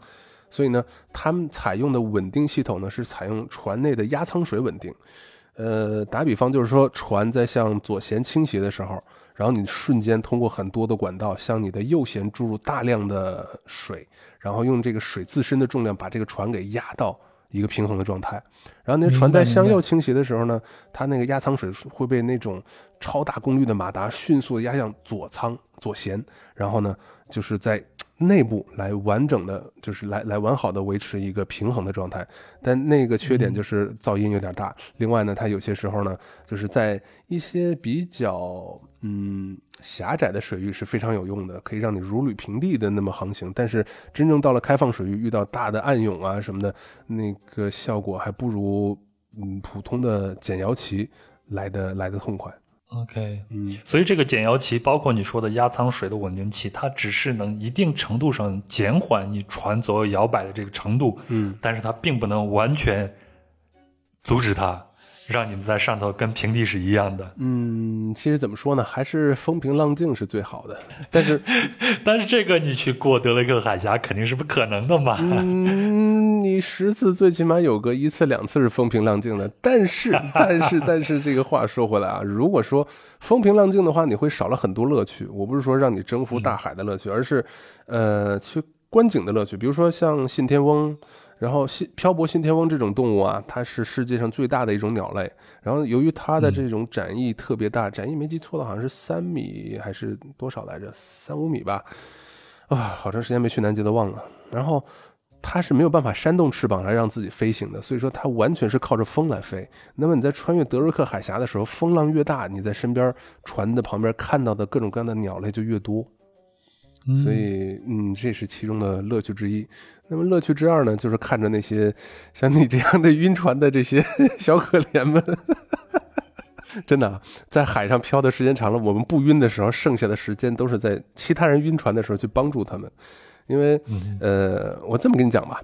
所以呢，他们采用的稳定系统呢是采用船内的压舱水稳定。呃，打比方就是说，船在向左舷倾斜的时候，然后你瞬间通过很多的管道向你的右舷注入大量的水，然后用这个水自身的重量把这个船给压到一个平衡的状态。然后那船在向右倾斜的时候呢，它那个压舱水会被那种超大功率的马达迅速压向左舱左舷，然后呢，就是在。内部来完整的，就是来来完好的维持一个平衡的状态，但那个缺点就是噪音有点大。另外呢，它有些时候呢，就是在一些比较嗯狭窄的水域是非常有用的，可以让你如履平地的那么航行。但是真正到了开放水域，遇到大的暗涌啊什么的，那个效果还不如嗯普通的减摇旗来的来的痛快。OK，嗯，所以这个减摇旗，包括你说的压舱水的稳定器，它只是能一定程度上减缓你船左右摇摆的这个程度，嗯，但是它并不能完全阻止它。让你们在上头跟平地是一样的。嗯，其实怎么说呢，还是风平浪静是最好的。但是，但是这个你去过德雷克海峡肯定是不可能的嘛。嗯，你十次最起码有个一次两次是风平浪静的。但是，但是，但是这个话说回来啊，如果说风平浪静的话，你会少了很多乐趣。我不是说让你征服大海的乐趣，而是呃去观景的乐趣。比如说像信天翁。然后信漂泊信天翁这种动物啊，它是世界上最大的一种鸟类。然后由于它的这种展翼特别大，展翼没记错的好像是三米还是多少来着？三五米吧。啊，好长时间没去南极都忘了。然后它是没有办法扇动翅膀来让自己飞行的，所以说它完全是靠着风来飞。那么你在穿越德瑞克海峡的时候，风浪越大，你在身边船的旁边看到的各种各样的鸟类就越多。所以，嗯，这是其中的乐趣之一。那么乐趣之二呢，就是看着那些像你这样的晕船的这些 小可怜们，真的在海上漂的时间长了，我们不晕的时候，剩下的时间都是在其他人晕船的时候去帮助他们。因为，呃，我这么跟你讲吧，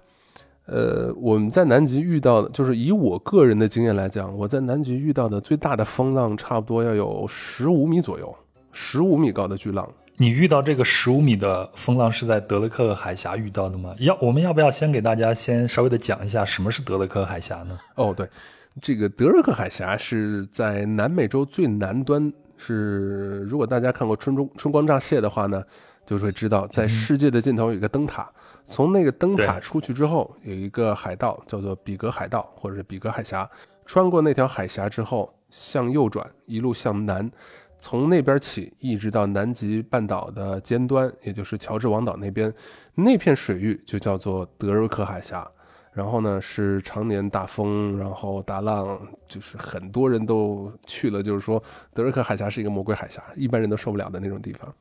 呃，我们在南极遇到的，就是以我个人的经验来讲，我在南极遇到的最大的风浪，差不多要有十五米左右，十五米高的巨浪。你遇到这个十五米的风浪是在德雷克海峡遇到的吗？要我们要不要先给大家先稍微的讲一下什么是德雷克海峡呢？哦，对，这个德雷克海峡是在南美洲最南端，是如果大家看过春中春光乍泄的话呢，就会知道在世界的尽头有一个灯塔，从那个灯塔出去之后有一个海盗叫做比格海盗或者是比格海峡，穿过那条海峡之后向右转，一路向南。从那边起一直到南极半岛的尖端，也就是乔治王岛那边，那片水域就叫做德瑞克海峡。然后呢，是常年大风，然后大浪，就是很多人都去了，就是说德瑞克海峡是一个魔鬼海峡，一般人都受不了的那种地方。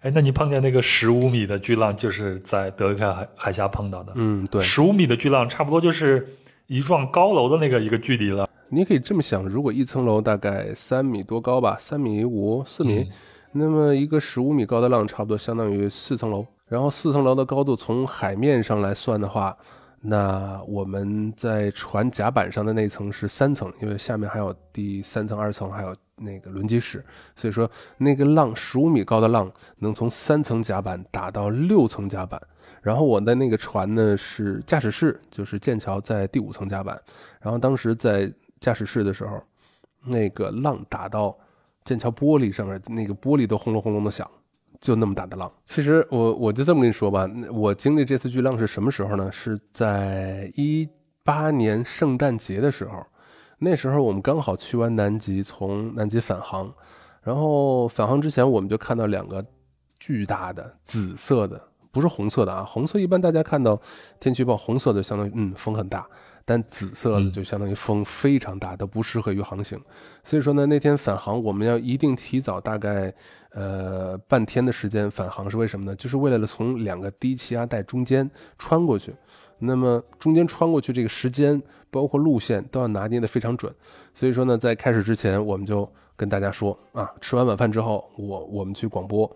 哎，那你碰见那个十五米的巨浪，就是在德瑞克海海峡碰到的？嗯，对，十五米的巨浪差不多就是一幢高楼的那个一个距离了。你可以这么想，如果一层楼大概三米多高吧，三米五、四米，那么一个十五米高的浪，差不多相当于四层楼。然后四层楼的高度从海面上来算的话，那我们在船甲板上的那层是三层，因为下面还有第三层、二层，还有。那个轮机室，所以说那个浪十五米高的浪能从三层甲板打到六层甲板，然后我的那个船呢是驾驶室，就是剑桥在第五层甲板，然后当时在驾驶室的时候，那个浪打到剑桥玻璃上面，那个玻璃都轰隆轰隆的响，就那么大的浪。其实我我就这么跟你说吧，我经历这次巨浪是什么时候呢？是在一八年圣诞节的时候。那时候我们刚好去完南极，从南极返航，然后返航之前我们就看到两个巨大的紫色的，不是红色的啊。红色一般大家看到天气预报，红色的相当于嗯风很大，但紫色的就相当于风非常大，都不适合于航行。所以说呢，那天返航我们要一定提早大概呃半天的时间返航，是为什么呢？就是为了从两个低气压带中间穿过去。那么中间穿过去这个时间，包括路线都要拿捏的非常准，所以说呢，在开始之前，我们就跟大家说啊，吃完晚饭之后，我我们去广播，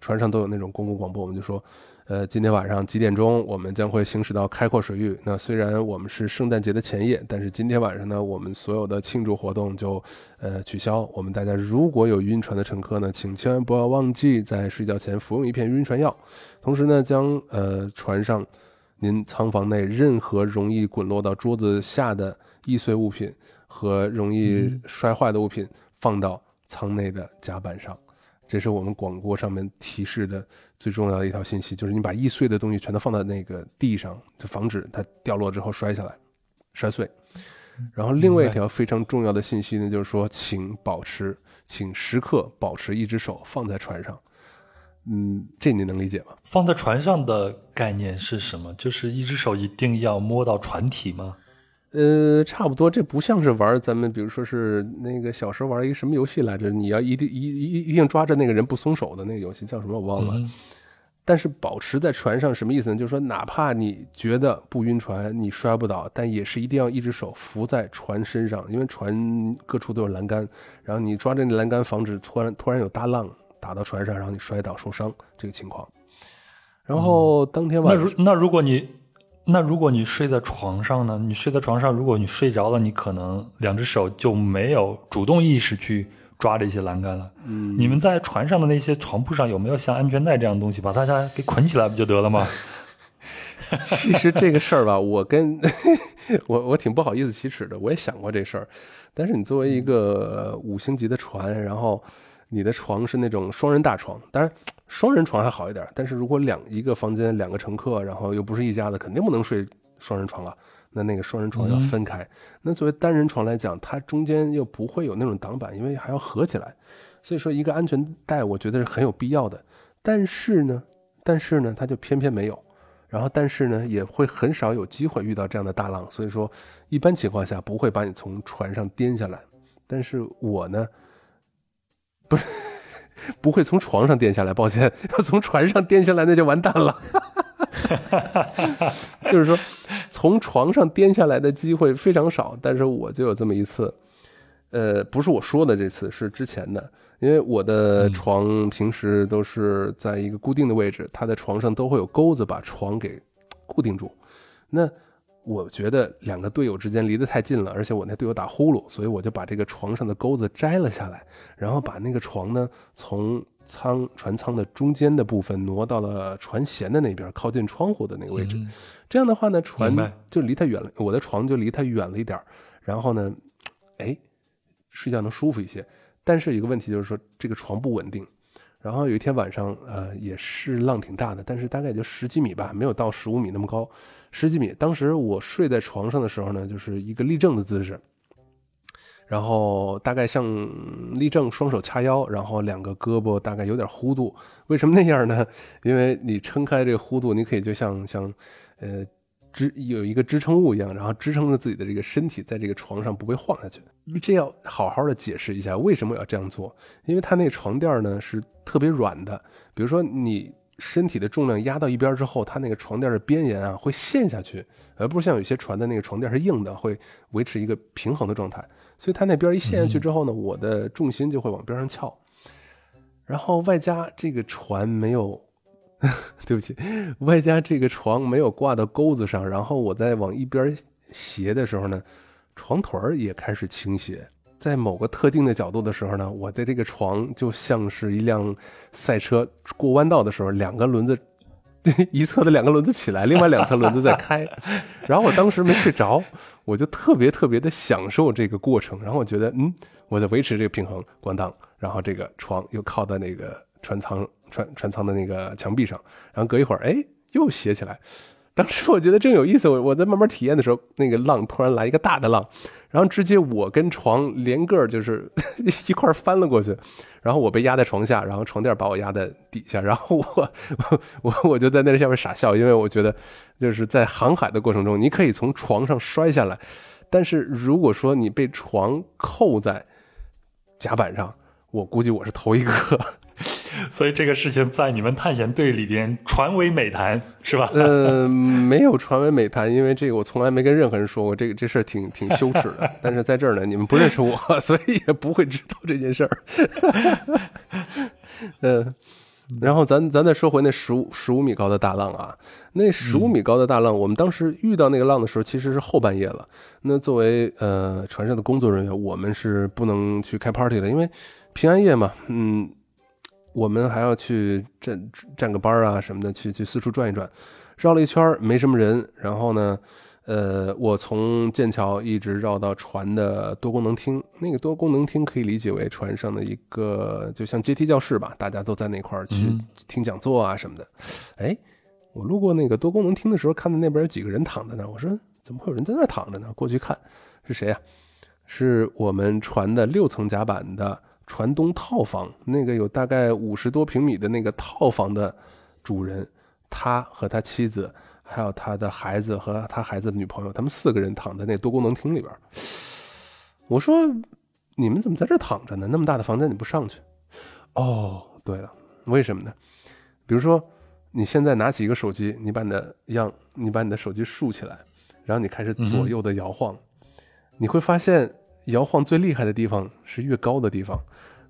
船上都有那种公共广播，我们就说，呃，今天晚上几点钟我们将会行驶到开阔水域。那虽然我们是圣诞节的前夜，但是今天晚上呢，我们所有的庆祝活动就呃取消。我们大家如果有晕船的乘客呢，请千万不要忘记在睡觉前服用一片晕船药，同时呢，将呃船上。您舱房内任何容易滚落到桌子下的易碎物品和容易摔坏的物品放到舱内的甲板上，这是我们广播上面提示的最重要的一条信息，就是你把易碎的东西全都放在那个地上，就防止它掉落之后摔下来、摔碎。然后另外一条非常重要的信息呢，就是说，请保持，请时刻保持一只手放在船上。嗯，这你能理解吗？放在船上的概念是什么？就是一只手一定要摸到船体吗？呃，差不多。这不像是玩咱们，比如说是那个小时候玩一个什么游戏来着？你要一定一一一定抓着那个人不松手的那个游戏叫什么？我忘了。但是保持在船上什么意思呢？就是说，哪怕你觉得不晕船，你摔不倒，但也是一定要一只手扶在船身上，因为船各处都有栏杆，然后你抓着那栏杆，防止突然突然有大浪。打到船上，然后你摔倒受伤这个情况。然后当天晚上，那如那如果你那如果你睡在床上呢？你睡在床上，如果你睡着了，你可能两只手就没有主动意识去抓这些栏杆了。嗯，你们在船上的那些床铺上有没有像安全带这样的东西，把大家给捆起来不就得了吗？其实这个事儿吧，我跟我我挺不好意思启齿的，我也想过这事儿。但是你作为一个五星级的船，然后。你的床是那种双人大床，当然双人床还好一点。但是如果两一个房间两个乘客，然后又不是一家子，肯定不能睡双人床了。那那个双人床要分开。那作为单人床来讲，它中间又不会有那种挡板，因为还要合起来。所以说一个安全带，我觉得是很有必要的。但是呢，但是呢，它就偏偏没有。然后但是呢，也会很少有机会遇到这样的大浪。所以说，一般情况下不会把你从船上颠下来。但是我呢？不是，不会从床上颠下来。抱歉，要从船上颠下来，那就完蛋了。就是说，从床上颠下来的机会非常少，但是我就有这么一次。呃，不是我说的这次，是之前的。因为我的床平时都是在一个固定的位置，它的床上都会有钩子把床给固定住。那我觉得两个队友之间离得太近了，而且我那队友打呼噜，所以我就把这个床上的钩子摘了下来，然后把那个床呢从舱船舱的中间的部分挪到了船舷的那边，靠近窗户的那个位置。这样的话呢，船就离它远了，我的床就离它远了一点。然后呢，哎，睡觉能舒服一些。但是有一个问题就是说，这个床不稳定。然后有一天晚上，呃，也是浪挺大的，但是大概也就十几米吧，没有到十五米那么高。十几米，当时我睡在床上的时候呢，就是一个立正的姿势。然后大概像立正，双手掐腰，然后两个胳膊大概有点弧度。为什么那样呢？因为你撑开这个弧度，你可以就像像，呃，支有一个支撑物一样，然后支撑着自己的这个身体在这个床上不会晃下去。这要好好的解释一下为什么要这样做，因为它那床垫呢是特别软的，比如说你。身体的重量压到一边之后，它那个床垫的边沿啊会陷下去，而不是像有些船的那个床垫是硬的，会维持一个平衡的状态。所以它那边一陷下去之后呢，我的重心就会往边上翘。然后外加这个船没有，对不起，外加这个床没有挂到钩子上，然后我在往一边斜的时候呢，床腿儿也开始倾斜。在某个特定的角度的时候呢，我的这个床就像是一辆赛车过弯道的时候，两个轮子，一侧的两个轮子起来，另外两侧轮子在开。然后我当时没睡着，我就特别特别的享受这个过程。然后我觉得，嗯，我在维持这个平衡，咣当，然后这个床又靠在那个船舱船船舱的那个墙壁上，然后隔一会儿，哎，又斜起来。当时我觉得正有意思，我我在慢慢体验的时候，那个浪突然来一个大的浪，然后直接我跟床连个儿就是 一块翻了过去，然后我被压在床下，然后床垫把我压在底下，然后我我我就在那下面傻笑，因为我觉得就是在航海的过程中，你可以从床上摔下来，但是如果说你被床扣在甲板上，我估计我是头一个。所以这个事情在你们探险队里边传为美谈，是吧？呃，没有传为美谈，因为这个我从来没跟任何人说过，这个这事儿挺挺羞耻的。但是在这儿呢，你们不认识我，所以也不会知道这件事儿。嗯，然后咱咱再说回那十五十五米高的大浪啊，那十五米高的大浪，我们当时遇到那个浪的时候，其实是后半夜了。那作为呃船上的工作人员，我们是不能去开 party 的，因为平安夜嘛，嗯。我们还要去站站个班啊什么的，去去四处转一转，绕了一圈没什么人。然后呢，呃，我从剑桥一直绕到船的多功能厅。那个多功能厅可以理解为船上的一个，就像阶梯教室吧，大家都在那块儿去听讲座啊什么的。哎，我路过那个多功能厅的时候，看到那边有几个人躺在那儿，我说怎么会有人在那儿躺着呢？过去看是谁呀？是我们船的六层甲板的。船东套房那个有大概五十多平米的那个套房的主人，他和他妻子，还有他的孩子和他孩子的女朋友，他们四个人躺在那多功能厅里边。我说：“你们怎么在这躺着呢？那么大的房间你不上去？”哦，对了，为什么呢？比如说，你现在拿起一个手机，你把你的样，你把你的手机竖起来，然后你开始左右的摇晃，你会发现。摇晃最厉害的地方是越高的地方，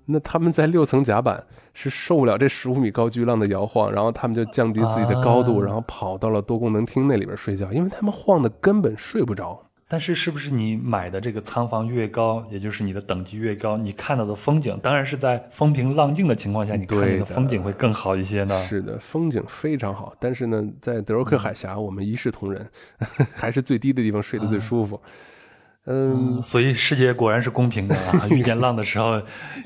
那他们在六层甲板是受不了这十五米高巨浪的摇晃，然后他们就降低自己的高度，然后跑到了多功能厅那里边睡觉，因为他们晃的根本睡不着。但是，是不是你买的这个舱房越高，也就是你的等级越高，你看到的风景当然是在风平浪静的情况下，你看到的风景会更好一些呢？是的，风景非常好。但是呢，在德洛克海峡，我们一视同仁，还是最低的地方睡得最舒服。嗯，所以世界果然是公平的啊！遇见浪的时候，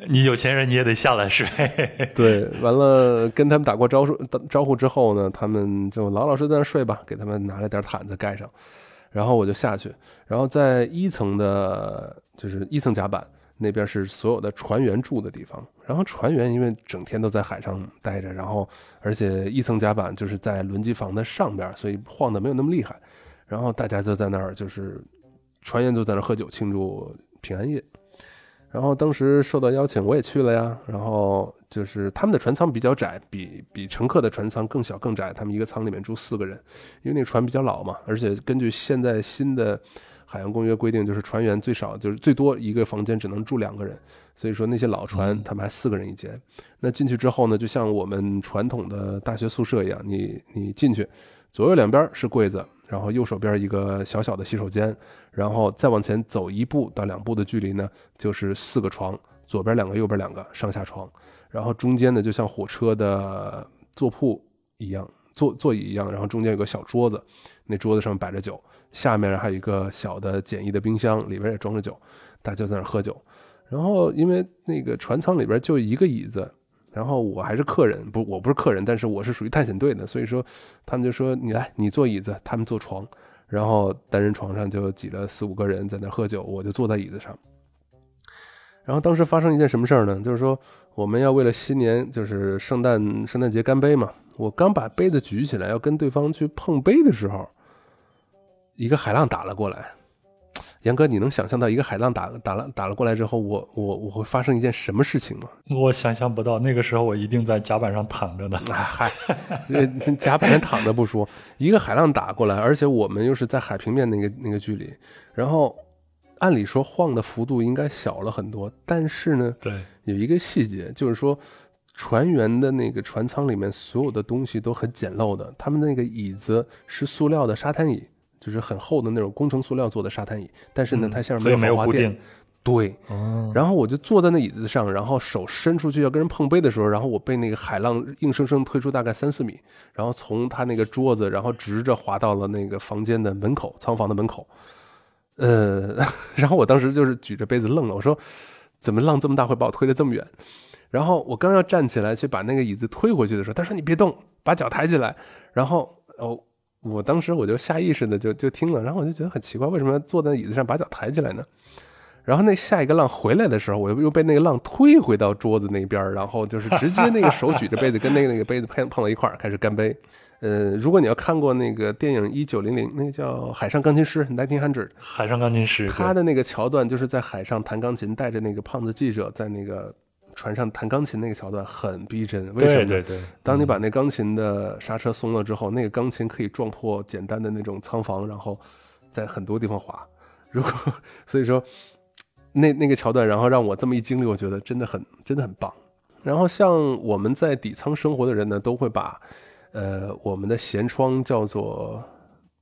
你有钱人你也得下来睡。对，完了跟他们打过招呼招呼之后呢，他们就老老实实在那睡吧，给他们拿了点毯子盖上，然后我就下去，然后在一层的，就是一层甲板那边是所有的船员住的地方，然后船员因为整天都在海上待着，然后而且一层甲板就是在轮机房的上边，所以晃的没有那么厉害，然后大家就在那儿就是。船员就在那喝酒庆祝平安夜，然后当时受到邀请，我也去了呀。然后就是他们的船舱比较窄，比比乘客的船舱更小更窄。他们一个舱里面住四个人，因为那个船比较老嘛，而且根据现在新的海洋公约规定，就是船员最少就是最多一个房间只能住两个人。所以说那些老船他们还四个人一间。那进去之后呢，就像我们传统的大学宿舍一样，你你进去，左右两边是柜子。然后右手边一个小小的洗手间，然后再往前走一步到两步的距离呢，就是四个床，左边两个，右边两个上下床，然后中间呢就像火车的坐铺一样，座座椅一样，然后中间有个小桌子，那桌子上摆着酒，下面还有一个小的简易的冰箱，里边也装着酒，大家在那喝酒。然后因为那个船舱里边就一个椅子。然后我还是客人，不，我不是客人，但是我是属于探险队的，所以说他们就说你来，你坐椅子，他们坐床，然后单人床上就挤了四五个人在那喝酒，我就坐在椅子上。然后当时发生一件什么事儿呢？就是说我们要为了新年，就是圣诞圣诞节干杯嘛。我刚把杯子举起来要跟对方去碰杯的时候，一个海浪打了过来。杨哥，你能想象到一个海浪打打了打了过来之后，我我我会发生一件什么事情吗？我想象不到，那个时候我一定在甲板上躺着呢。嗨，甲板上躺着不说，一个海浪打过来，而且我们又是在海平面那个那个距离，然后按理说晃的幅度应该小了很多，但是呢，对，有一个细节就是说，船员的那个船舱里面所有的东西都很简陋的，他们那个椅子是塑料的沙滩椅。就是很厚的那种工程塑料做的沙滩椅，但是呢，它下面没有防滑垫。对，哦。然后我就坐在那椅子上，然后手伸出去要跟人碰杯的时候，然后我被那个海浪硬生生推出大概三四米，然后从他那个桌子，然后直着滑到了那个房间的门口，仓房的门口。呃，然后我当时就是举着杯子愣了，我说怎么浪这么大会把我推得这么远？然后我刚要站起来去把那个椅子推回去的时候，他说你别动，把脚抬起来。然后哦。我当时我就下意识的就就听了，然后我就觉得很奇怪，为什么坐在椅子上把脚抬起来呢？然后那下一个浪回来的时候，我又又被那个浪推回到桌子那边，然后就是直接那个手举着杯子跟那个那个杯子碰碰到一块儿，开始干杯。呃，如果你要看过那个电影一九零零，那个叫《海上钢琴师》（Nineteen Hundred），海上钢琴师，他的那个桥段就是在海上弹钢琴，带着那个胖子记者在那个。船上弹钢琴那个桥段很逼真，为什么？对对对。当你把那钢琴的刹车松了之后，那个钢琴可以撞破简单的那种仓房，然后在很多地方滑。如果 所以说，那那个桥段，然后让我这么一经历，我觉得真的很真的很棒。然后像我们在底舱生活的人呢，都会把呃我们的舷窗叫做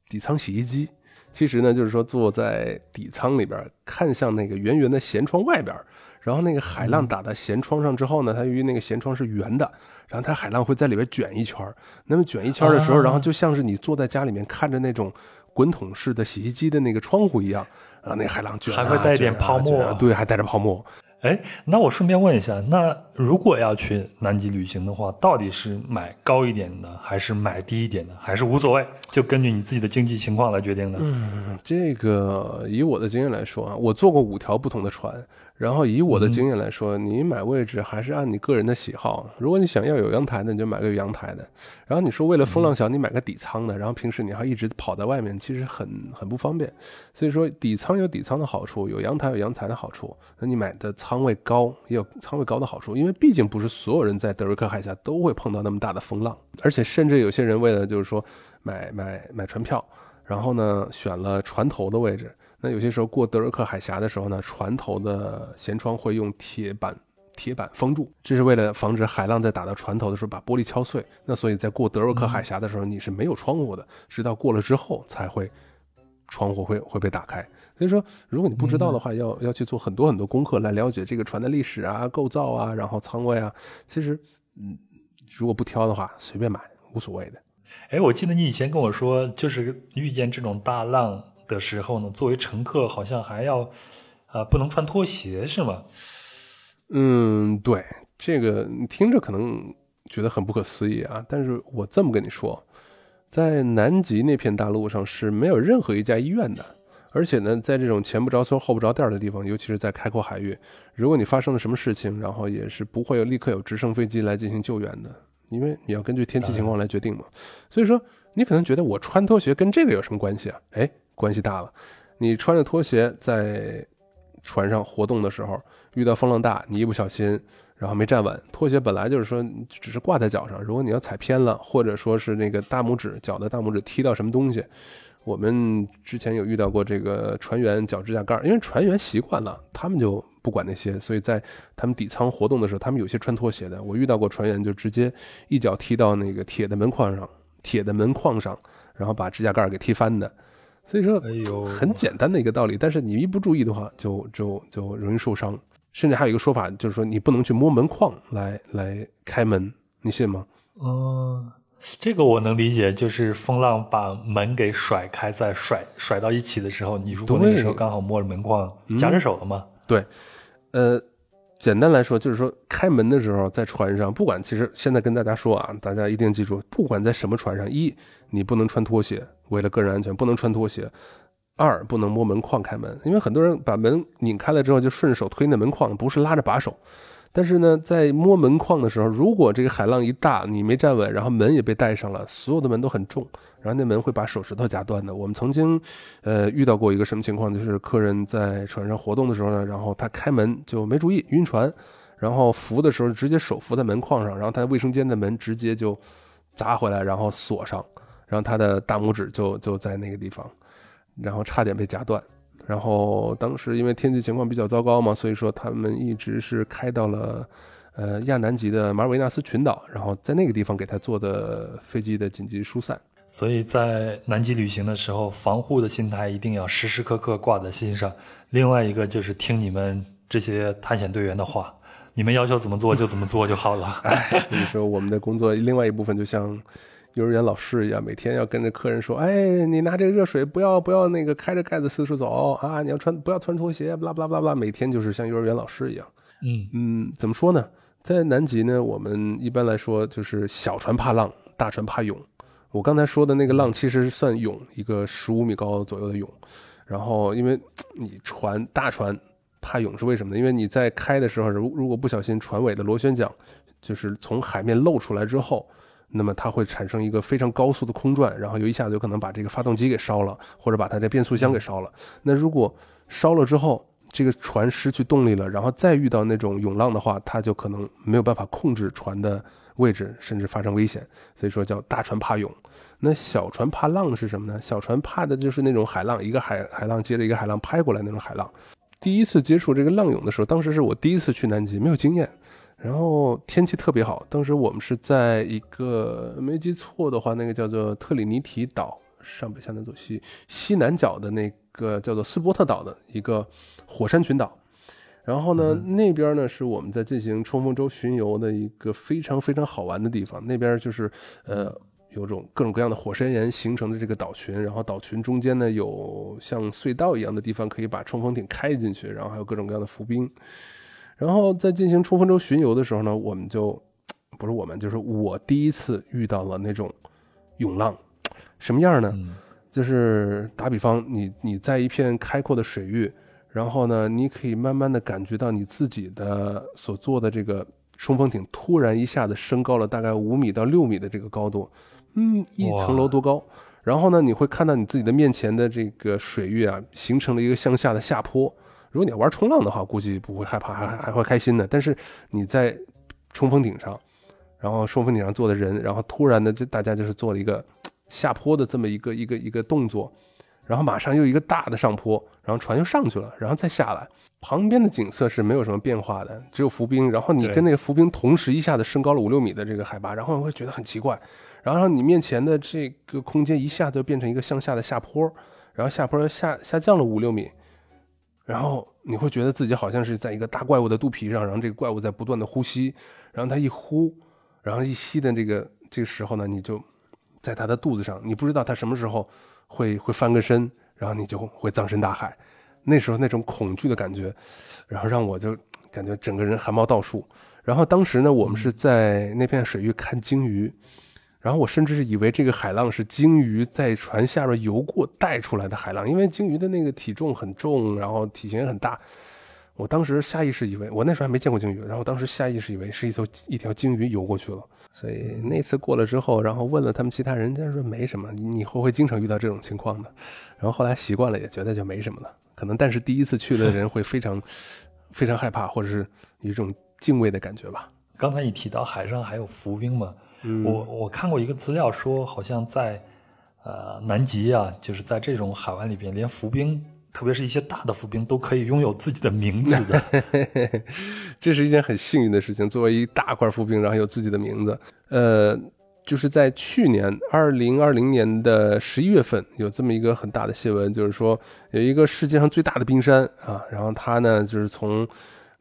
底舱洗衣机。其实呢，就是说坐在底舱里边，看向那个圆圆的舷窗外边。然后那个海浪打到舷窗上之后呢，它由于那个舷窗是圆的，然后它海浪会在里边卷一圈那么卷一圈的时候，然后就像是你坐在家里面看着那种滚筒式的洗衣机的那个窗户一样，然后那海浪卷还会带点泡沫，对，还带着泡沫。哎，那我顺便问一下，那如果要去南极旅行的话，到底是买高一点的，还是买低一点的，还是无所谓，就根据你自己的经济情况来决定的？嗯，这个以我的经验来说啊，我坐过五条不同的船。然后以我的经验来说，你买位置还是按你个人的喜好。如果你想要有阳台的，你就买个有阳台的。然后你说为了风浪小，你买个底舱的，然后平时你还一直跑在外面，其实很很不方便。所以说底舱有底舱的好处，有阳台有阳台的好处。那你买的舱仓位高也有仓位高的好处，因为毕竟不是所有人在德瑞克海峡都会碰到那么大的风浪，而且甚至有些人为了就是说买买买船票，然后呢选了船头的位置。那有些时候过德瑞克海峡的时候呢，船头的舷窗会用铁板铁板封住，这是为了防止海浪在打到船头的时候把玻璃敲碎。那所以在过德瑞克海峡的时候，你是没有窗户的，直到过了之后才会窗户会会被打开。所以说，如果你不知道的话，要要去做很多很多功课来了解这个船的历史啊、构造啊，然后舱位啊。其实，嗯，如果不挑的话，随便买无所谓的。哎，我记得你以前跟我说，就是遇见这种大浪。的时候呢，作为乘客好像还要，呃，不能穿拖鞋是吗？嗯，对，这个你听着可能觉得很不可思议啊，但是我这么跟你说，在南极那片大陆上是没有任何一家医院的，而且呢，在这种前不着村后不着店的地方，尤其是在开阔海域，如果你发生了什么事情，然后也是不会有立刻有直升飞机来进行救援的，因为你要根据天气情况来决定嘛。所以说，你可能觉得我穿拖鞋跟这个有什么关系啊？哎。关系大了，你穿着拖鞋在船上活动的时候，遇到风浪大，你一不小心，然后没站稳，拖鞋本来就是说只是挂在脚上，如果你要踩偏了，或者说是那个大拇指脚的大拇指踢到什么东西，我们之前有遇到过这个船员脚指甲盖，因为船员习惯了，他们就不管那些，所以在他们底舱活动的时候，他们有些穿拖鞋的，我遇到过船员就直接一脚踢到那个铁的门框上，铁的门框上，然后把指甲盖给踢翻的。所以说，哎呦，很简单的一个道理，但是你一不注意的话，就就就容易受伤。甚至还有一个说法，就是说你不能去摸门框来来开门，你信吗？哦，这个我能理解，就是风浪把门给甩开，再甩甩到一起的时候，你如果那个时候刚好摸着门框，夹着手了吗？对，呃。简单来说，就是说开门的时候，在船上，不管其实现在跟大家说啊，大家一定记住，不管在什么船上，一你不能穿拖鞋，为了个人安全不能穿拖鞋；二不能摸门框开门，因为很多人把门拧开了之后就顺手推那门框，不是拉着把手。但是呢，在摸门框的时候，如果这个海浪一大，你没站稳，然后门也被带上了，所有的门都很重，然后那门会把手指头夹断的。我们曾经，呃，遇到过一个什么情况，就是客人在船上活动的时候呢，然后他开门就没注意晕船，然后扶的时候直接手扶在门框上，然后他卫生间的门直接就砸回来，然后锁上，然后他的大拇指就就在那个地方，然后差点被夹断。然后当时因为天气情况比较糟糕嘛，所以说他们一直是开到了，呃亚南极的马尔维纳斯群岛，然后在那个地方给他做的飞机的紧急疏散。所以在南极旅行的时候，防护的心态一定要时时刻刻挂在心上。另外一个就是听你们这些探险队员的话，你们要求怎么做就怎么做就好了。你说我们的工作另外一部分就像。幼儿园老师一样，每天要跟着客人说：“哎，你拿这个热水，不要不要那个开着盖子四处走啊！你要穿不要穿拖鞋，巴拉巴拉巴拉。”每天就是像幼儿园老师一样。嗯嗯，怎么说呢？在南极呢，我们一般来说就是小船怕浪，大船怕涌。我刚才说的那个浪其实算涌，一个十五米高左右的涌。然后，因为你船大船怕涌是为什么呢？因为你在开的时候，如如果不小心船尾的螺旋桨就是从海面露出来之后。那么它会产生一个非常高速的空转，然后又一下子有可能把这个发动机给烧了，或者把它的变速箱给烧了。那如果烧了之后，这个船失去动力了，然后再遇到那种涌浪的话，它就可能没有办法控制船的位置，甚至发生危险。所以说叫大船怕涌。那小船怕浪是什么呢？小船怕的就是那种海浪，一个海海浪接着一个海浪拍过来那种海浪。第一次接触这个浪涌的时候，当时是我第一次去南极，没有经验。然后天气特别好，当时我们是在一个没记错的话，那个叫做特里尼提岛上北下南左西西南角的那个叫做斯波特岛的一个火山群岛。然后呢，那边呢是我们在进行冲锋舟巡游的一个非常非常好玩的地方。那边就是呃有种各种各样的火山岩形成的这个岛群，然后岛群中间呢有像隧道一样的地方可以把冲锋艇开进去，然后还有各种各样的浮冰。然后在进行冲锋舟巡游的时候呢，我们就 不是我们，就是我第一次遇到了那种涌浪，什么样呢？就是打比方，你你在一片开阔的水域，然后呢，你可以慢慢的感觉到你自己的所做的这个冲锋艇突然一下子升高了大概五米到六米的这个高度，嗯，一层楼多高。然后呢，你会看到你自己的面前的这个水域啊，形成了一个向下的下坡。如果你要玩冲浪的话，估计不会害怕，还还会开心的。但是你在冲锋顶上，然后冲锋艇上坐的人，然后突然的，就大家就是做了一个下坡的这么一个一个一个动作，然后马上又一个大的上坡，然后船又上去了，然后再下来，旁边的景色是没有什么变化的，只有浮冰。然后你跟那个浮冰同时一下子升高了五六米的这个海拔，然后你会觉得很奇怪。然后你面前的这个空间一下子变成一个向下的下坡，然后下坡下下降了五六米。然后你会觉得自己好像是在一个大怪物的肚皮上，然后这个怪物在不断的呼吸，然后它一呼，然后一吸的这个这个时候呢，你就在它的肚子上，你不知道它什么时候会会翻个身，然后你就会葬身大海。那时候那种恐惧的感觉，然后让我就感觉整个人汗毛倒竖。然后当时呢，我们是在那片水域看鲸鱼。然后我甚至是以为这个海浪是鲸鱼在船下边游过带出来的海浪，因为鲸鱼的那个体重很重，然后体型也很大。我当时下意识以为，我那时候还没见过鲸鱼，然后当时下意识以为是一艘一条鲸鱼游过去了。所以那次过了之后，然后问了他们其他人，家说没什么，你以后会经常遇到这种情况的。然后后来习惯了，也觉得就没什么了。可能但是第一次去的人会非常非常害怕，或者是有一种敬畏的感觉吧。刚才你提到海上还有浮冰嘛？我我看过一个资料说，好像在，呃，南极啊，就是在这种海湾里边，连浮冰，特别是一些大的浮冰，都可以拥有自己的名字的。这是一件很幸运的事情。作为一大块浮冰，然后有自己的名字。呃，就是在去年二零二零年的十一月份，有这么一个很大的新闻，就是说有一个世界上最大的冰山啊，然后它呢，就是从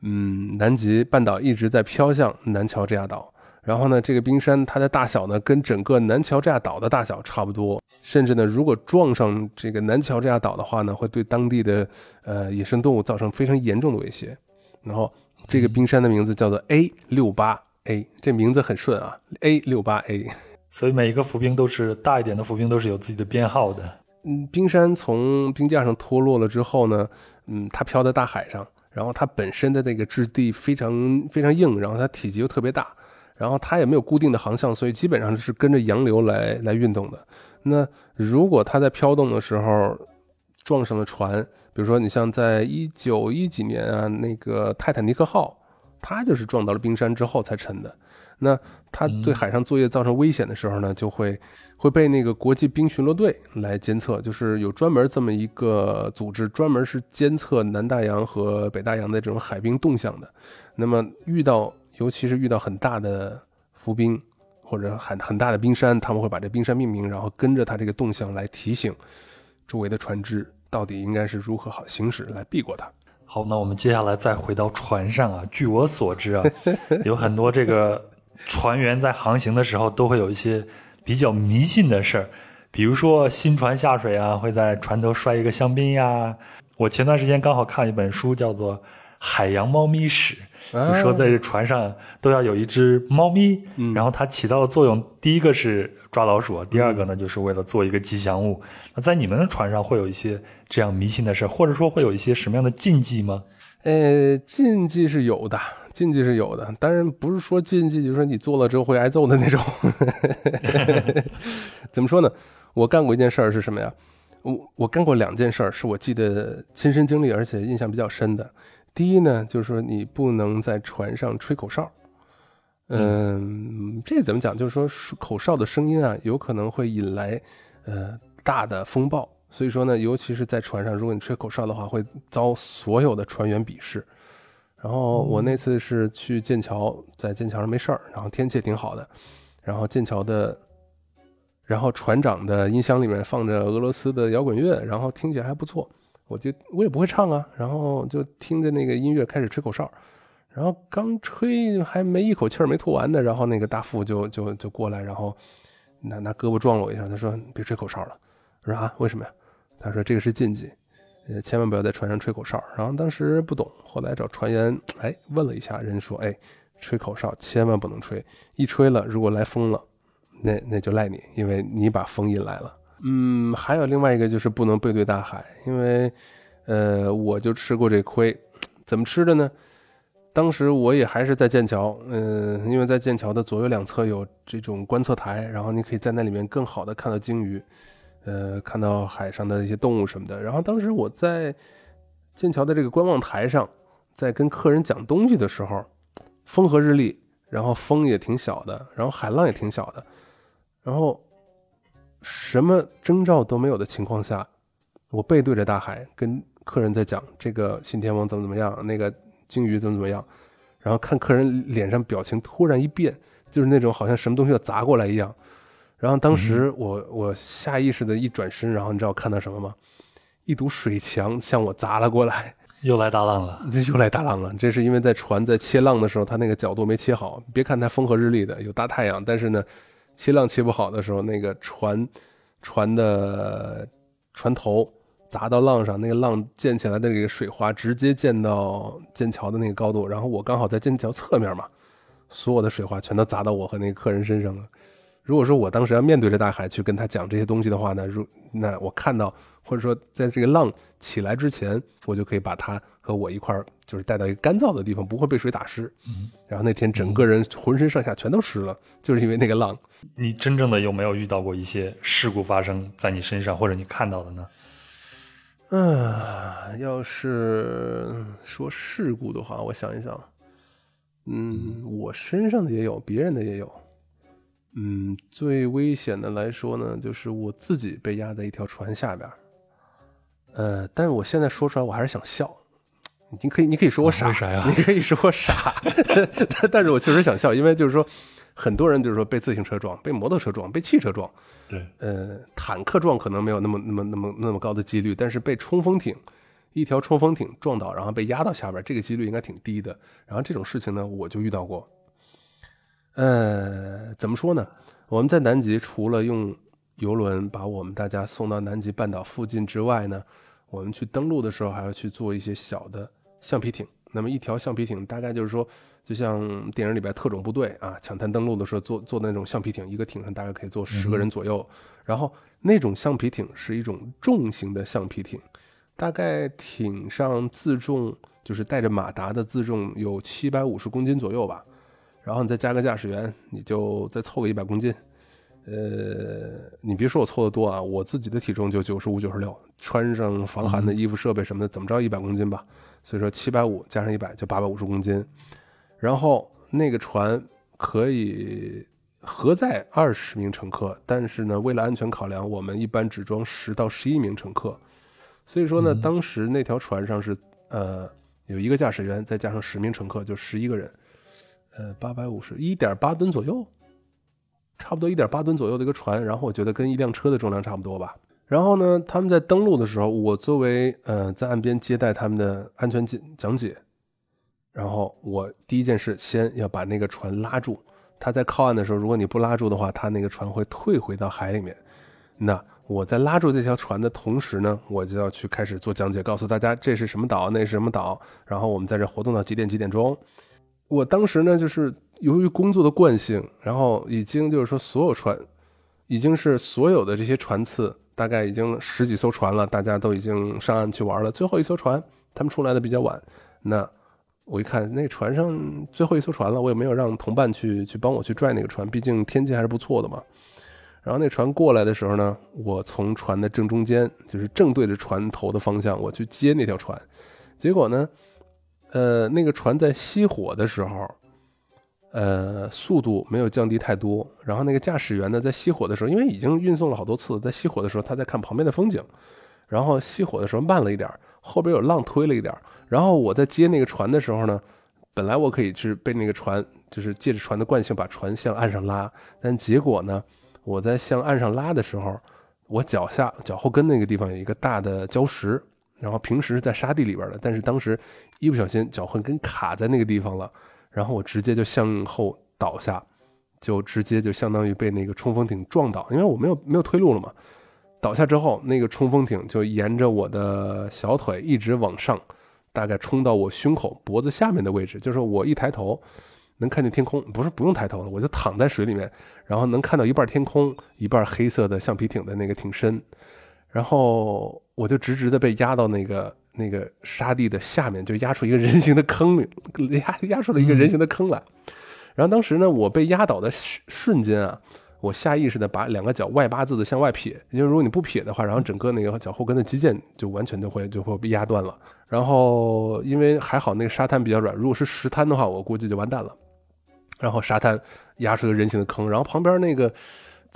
嗯南极半岛一直在飘向南乔治亚岛。然后呢，这个冰山它的大小呢，跟整个南乔治亚岛的大小差不多，甚至呢，如果撞上这个南乔治亚岛的话呢，会对当地的呃野生动物造成非常严重的威胁。然后这个冰山的名字叫做 A 六八 A，这名字很顺啊，A 六八 A。所以每一个浮冰都是大一点的浮冰都是有自己的编号的。嗯，冰山从冰架上脱落了之后呢，嗯，它飘在大海上，然后它本身的那个质地非常非常硬，然后它体积又特别大，然后它也没有固定的航向，所以基本上是跟着洋流来来运动的。那如果它在飘动的时候撞上了船，比如说你像在一九一几年啊，那个泰坦尼克号，它就是撞到了冰山之后才沉的。那它对海上作业造成危险的时候呢，就会会被那个国际冰巡逻队来监测，就是有专门这么一个组织，专门是监测南大洋和北大洋的这种海冰动向的。那么遇到，尤其是遇到很大的浮冰或者很很大的冰山，他们会把这冰山命名，然后跟着它这个动向来提醒周围的船只到底应该是如何好行驶来避过它。好，那我们接下来再回到船上啊。据我所知啊，有很多这个。船员在航行的时候都会有一些比较迷信的事儿，比如说新船下水啊，会在船头摔一个香槟呀。我前段时间刚好看了一本书，叫做《海洋猫咪史》，就说在这船上都要有一只猫咪，然后它起到的作用，第一个是抓老鼠，第二个呢就是为了做一个吉祥物。那在你们的船上会有一些这样迷信的事，或者说会有一些什么样的禁忌吗？呃，禁忌是有的。禁忌是有的，当然不是说禁忌，就是说你做了之后会挨揍的那种。怎么说呢？我干过一件事儿是什么呀？我我干过两件事儿，是我记得亲身经历，而且印象比较深的。第一呢，就是说你不能在船上吹口哨。嗯，这怎么讲？就是说口哨的声音啊，有可能会引来呃大的风暴。所以说呢，尤其是在船上，如果你吹口哨的话，会遭所有的船员鄙视。然后我那次是去剑桥，在剑桥上没事儿，然后天气也挺好的，然后剑桥的，然后船长的音箱里面放着俄罗斯的摇滚乐，然后听起来还不错，我就我也不会唱啊，然后就听着那个音乐开始吹口哨，然后刚吹还没一口气儿没吐完呢，然后那个大副就就就过来，然后拿拿胳膊撞了我一下，他说别吹口哨了，我说啊为什么呀？他说这个是禁忌。呃，千万不要在船上吹口哨。然后当时不懂，后来找船员，哎，问了一下，人说，哎，吹口哨千万不能吹，一吹了，如果来风了，那那就赖你，因为你把风引来了。嗯，还有另外一个就是不能背对大海，因为，呃，我就吃过这亏。怎么吃的呢？当时我也还是在剑桥，嗯，因为在剑桥的左右两侧有这种观测台，然后你可以在那里面更好的看到鲸鱼。呃，看到海上的一些动物什么的。然后当时我在剑桥的这个观望台上，在跟客人讲东西的时候，风和日丽，然后风也挺小的，然后海浪也挺小的，然后什么征兆都没有的情况下，我背对着大海跟客人在讲这个信天翁怎么怎么样，那个鲸鱼怎么怎么样，然后看客人脸上表情突然一变，就是那种好像什么东西要砸过来一样。然后当时我我下意识的一转身，然后你知道我看到什么吗？一堵水墙向我砸了过来，又来大浪了，这又来大浪了。这是因为在船在切浪的时候，它那个角度没切好。别看它风和日丽的，有大太阳，但是呢，切浪切不好的时候，那个船船的船头砸到浪上，那个浪溅起来的那个水花直接溅到剑桥的那个高度，然后我刚好在剑桥侧面嘛，所有的水花全都砸到我和那个客人身上了。如果说我当时要面对着大海去跟他讲这些东西的话呢，如那我看到或者说在这个浪起来之前，我就可以把他和我一块儿就是带到一个干燥的地方，不会被水打湿。嗯，然后那天整个人浑身上下全都湿了，就是因为那个浪。你真正的有没有遇到过一些事故发生在你身上，或者你看到的呢？嗯，要是说事故的话，我想一想，嗯，我身上的也有，别人的也有。嗯，最危险的来说呢，就是我自己被压在一条船下边呃，但是我现在说出来，我还是想笑。你可以，你可以说我傻，啥呀？你可以说我傻，但是我确实想笑，因为就是说，很多人就是说被自行车撞、被摩托车撞、被汽车撞，对，呃，坦克撞可能没有那么、那么、那么、那么高的几率，但是被冲锋艇一条冲锋艇撞倒，然后被压到下边，这个几率应该挺低的。然后这种事情呢，我就遇到过。呃，怎么说呢？我们在南极除了用游轮把我们大家送到南极半岛附近之外呢，我们去登陆的时候还要去做一些小的橡皮艇。那么一条橡皮艇大概就是说，就像电影里边特种部队啊抢滩登陆的时候坐坐的那种橡皮艇，一个艇上大概可以坐十个人左右。然后那种橡皮艇是一种重型的橡皮艇，大概艇上自重就是带着马达的自重有七百五十公斤左右吧，然后你再加个驾驶员，你就再凑个一百公斤。呃，你别说我凑的多啊，我自己的体重就九十五、九十六，穿上防寒的衣服、设备什么的，怎么着一百公斤吧。所以说七百五加上一百就八百五十公斤。然后那个船可以核载二十名乘客，但是呢，为了安全考量，我们一般只装十到十一名乘客。所以说呢，当时那条船上是呃有一个驾驶员，再加上十名乘客，就十一个人。呃，八百五十一点八吨左右。差不多一点八吨左右的一个船，然后我觉得跟一辆车的重量差不多吧。然后呢，他们在登陆的时候，我作为呃在岸边接待他们的安全讲讲解，然后我第一件事先要把那个船拉住。他在靠岸的时候，如果你不拉住的话，他那个船会退回到海里面。那我在拉住这条船的同时呢，我就要去开始做讲解，告诉大家这是什么岛，那是什么岛，然后我们在这活动到几点几点钟。我当时呢，就是由于工作的惯性，然后已经就是说，所有船已经是所有的这些船次，大概已经十几艘船了，大家都已经上岸去玩了。最后一艘船，他们出来的比较晚。那我一看，那船上最后一艘船了，我也没有让同伴去去帮我去拽那个船，毕竟天气还是不错的嘛。然后那船过来的时候呢，我从船的正中间，就是正对着船头的方向，我去接那条船，结果呢。呃，那个船在熄火的时候，呃，速度没有降低太多。然后那个驾驶员呢，在熄火的时候，因为已经运送了好多次，在熄火的时候，他在看旁边的风景。然后熄火的时候慢了一点，后边有浪推了一点。然后我在接那个船的时候呢，本来我可以去被那个船，就是借着船的惯性把船向岸上拉。但结果呢，我在向岸上拉的时候，我脚下脚后跟那个地方有一个大的礁石。然后平时是在沙地里边的，但是当时一不小心脚后跟卡在那个地方了，然后我直接就向后倒下，就直接就相当于被那个冲锋艇撞倒，因为我没有没有退路了嘛。倒下之后，那个冲锋艇就沿着我的小腿一直往上，大概冲到我胸口脖子下面的位置，就是我一抬头能看见天空，不是不用抬头了，我就躺在水里面，然后能看到一半天空，一半黑色的橡皮艇的那个艇身。然后我就直直的被压到那个那个沙地的下面，就压出一个人形的坑，压压出了一个人形的坑来。然后当时呢，我被压倒的瞬间啊，我下意识的把两个脚外八字的向外撇，因为如果你不撇的话，然后整个那个脚后跟的肌腱就完全就会就会被压断了。然后因为还好那个沙滩比较软，如果是石滩的话，我估计就完蛋了。然后沙滩压出个人形的坑，然后旁边那个。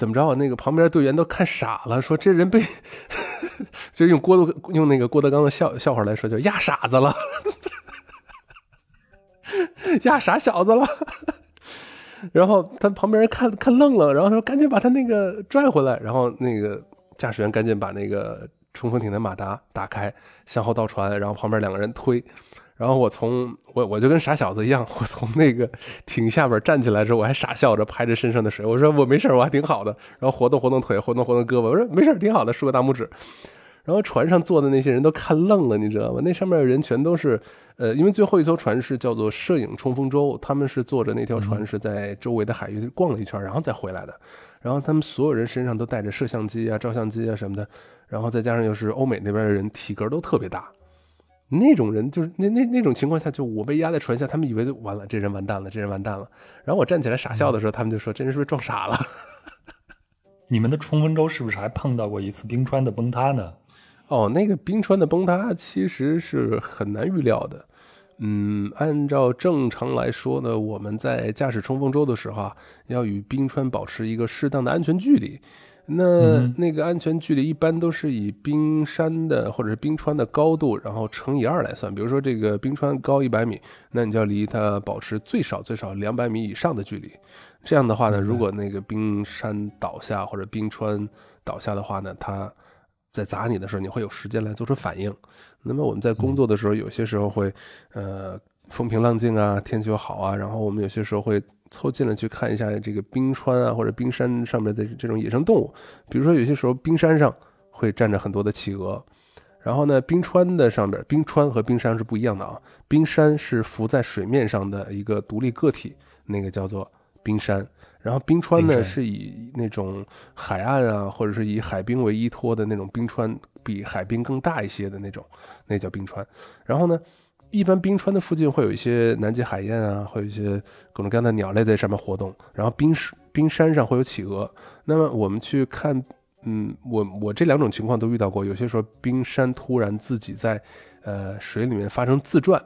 怎么着啊？那个旁边队员都看傻了，说这人被，就用郭德用那个郭德纲的笑笑话来说，就压傻子了，压傻小子了。然后他旁边人看看愣了，然后说赶紧把他那个拽回来。然后那个驾驶员赶紧把那个冲锋艇的马达打开，向后倒船，然后旁边两个人推。然后我从我我就跟傻小子一样，我从那个艇下边站起来之后，我还傻笑着拍着身上的水，我说我没事，我还挺好的。然后活动活动腿，活动活动胳膊，我说没事，挺好的，竖个大拇指。然后船上坐的那些人都看愣了，你知道吗？那上面的人全都是，呃，因为最后一艘船是叫做摄影冲锋舟，他们是坐着那条船是在周围的海域逛了一圈，然后再回来的。然后他们所有人身上都带着摄像机啊、照相机啊什么的，然后再加上又是欧美那边的人，体格都特别大。那种人就是那那那种情况下，就我被压在船下，他们以为完了，这人完蛋了，这人完蛋了。然后我站起来傻笑的时候，他们就说：“这人是不是撞傻了？” 你们的冲锋舟是不是还碰到过一次冰川的崩塌呢？哦，那个冰川的崩塌其实是很难预料的。嗯，按照正常来说呢，我们在驾驶冲锋舟的时候啊，要与冰川保持一个适当的安全距离。那那个安全距离一般都是以冰山的或者是冰川的高度，然后乘以二来算。比如说这个冰川高一百米，那你就要离它保持最少最少两百米以上的距离。这样的话呢，如果那个冰山倒下或者冰川倒下的话呢，它在砸你的时候，你会有时间来做出反应。那么我们在工作的时候，有些时候会，呃，风平浪静啊，天气又好啊，然后我们有些时候会。凑近了去看一下这个冰川啊，或者冰山上面的这种野生动物，比如说有些时候冰山上会站着很多的企鹅，然后呢，冰川的上边，冰川和冰山是不一样的啊，冰山是浮在水面上的一个独立个体，那个叫做冰山。然后冰川呢，是以那种海岸啊，或者是以海冰为依托的那种冰川，比海冰更大一些的那种，那叫冰川。然后呢，一般冰川的附近会有一些南极海燕啊，会有一些各种各样的鸟类在上面活动。然后冰石冰山上会有企鹅。那么我们去看，嗯，我我这两种情况都遇到过。有些时候冰山突然自己在呃水里面发生自转，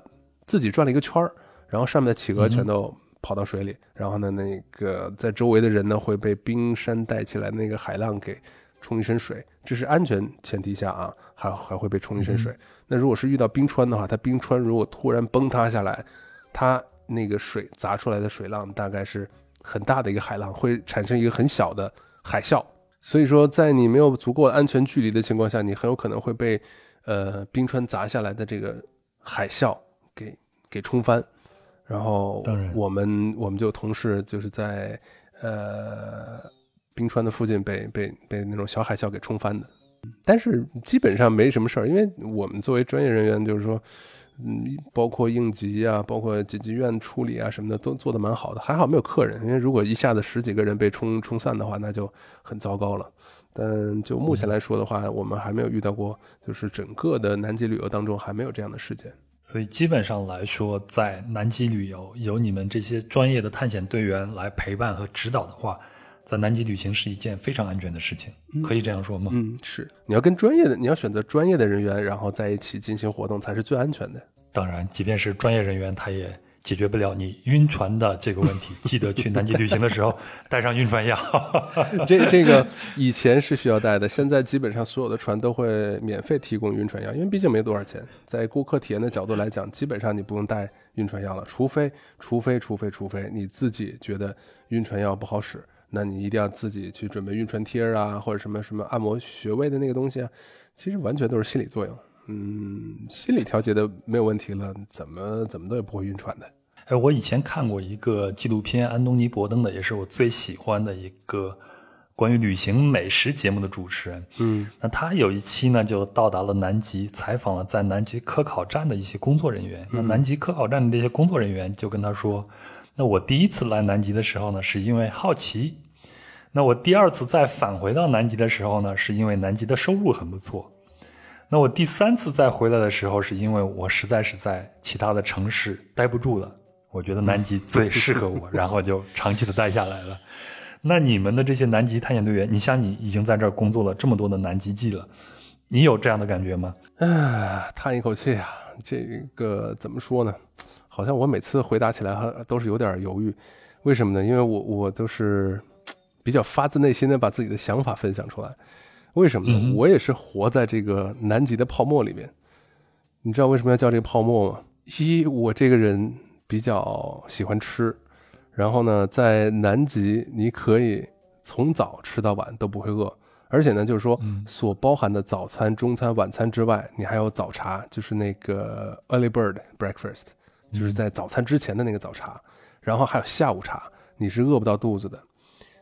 自己转了一个圈儿，然后上面的企鹅全都跑到水里，然后呢，那个在周围的人呢会被冰山带起来那个海浪给冲一身水，这是安全前提下啊，还还会被冲一身水。那如果是遇到冰川的话，它冰川如果突然崩塌下来，它那个水砸出来的水浪大概是很大的一个海浪，会产生一个很小的海啸。所以说，在你没有足够安全距离的情况下，你很有可能会被呃冰川砸下来的这个海啸给给冲翻。然后当然我们我们就有同事就是在呃冰川的附近被被被那种小海啸给冲翻的，但是基本上没什么事儿，因为我们作为专业人员，就是说，嗯，包括应急啊，包括紧急院处理啊什么的，都做得蛮好的，还好没有客人，因为如果一下子十几个人被冲冲散的话，那就很糟糕了。但就目前来说的话，我们还没有遇到过，就是整个的南极旅游当中还没有这样的事件。所以基本上来说，在南极旅游有你们这些专业的探险队员来陪伴和指导的话，在南极旅行是一件非常安全的事情，可以这样说吗？嗯，是，你要跟专业的，你要选择专业的人员，然后在一起进行活动才是最安全的。当然，即便是专业人员，他也解决不了你晕船的这个问题。记得去南极旅行的时候 带上晕船药。这这个以前是需要带的，现在基本上所有的船都会免费提供晕船药，因为毕竟没多少钱。在顾客体验的角度来讲，基本上你不用带晕船药了，除非除非除非除非你自己觉得晕船药不好使，那你一定要自己去准备晕船贴啊，或者什么什么按摩穴位的那个东西啊。其实完全都是心理作用，嗯，心理调节的没有问题了，怎么怎么都也不会晕船的。哎，我以前看过一个纪录片，安东尼·伯登的，也是我最喜欢的一个关于旅行美食节目的主持人。嗯那他有一期呢，就到达了南极，采访了在南极科考站的一些工作人员。那南极科考站的这些工作人员就跟他说：“那我第一次来南极的时候呢，是因为好奇；那我第二次再返回到南极的时候呢，是因为南极的收入很不错；那我第三次再回来的时候，是因为我实在是在其他的城市待不住了。”我觉得南极最 适合我，然后就长期的待下来了。那你们的这些南极探险队员，你像你已经在这儿工作了这么多的南极季了，你有这样的感觉吗？唉，叹一口气啊，这个怎么说呢？好像我每次回答起来还都是有点犹豫，为什么呢？因为我我都是 比较发自内心的把自己的想法分享出来。为什么呢？我也是活在这个南极的泡沫里面。你知道为什么要叫这个泡沫吗？一，我这个人比较喜欢吃，然后呢，在南极你可以从早吃到晚都不会饿，而且呢，就是说嗯所包含的早餐、中餐、晚餐之外，你还有早茶，就是那个 early bird breakfast，就是在早餐之前的那个早茶，然后还有下午茶，你是饿不到肚子的。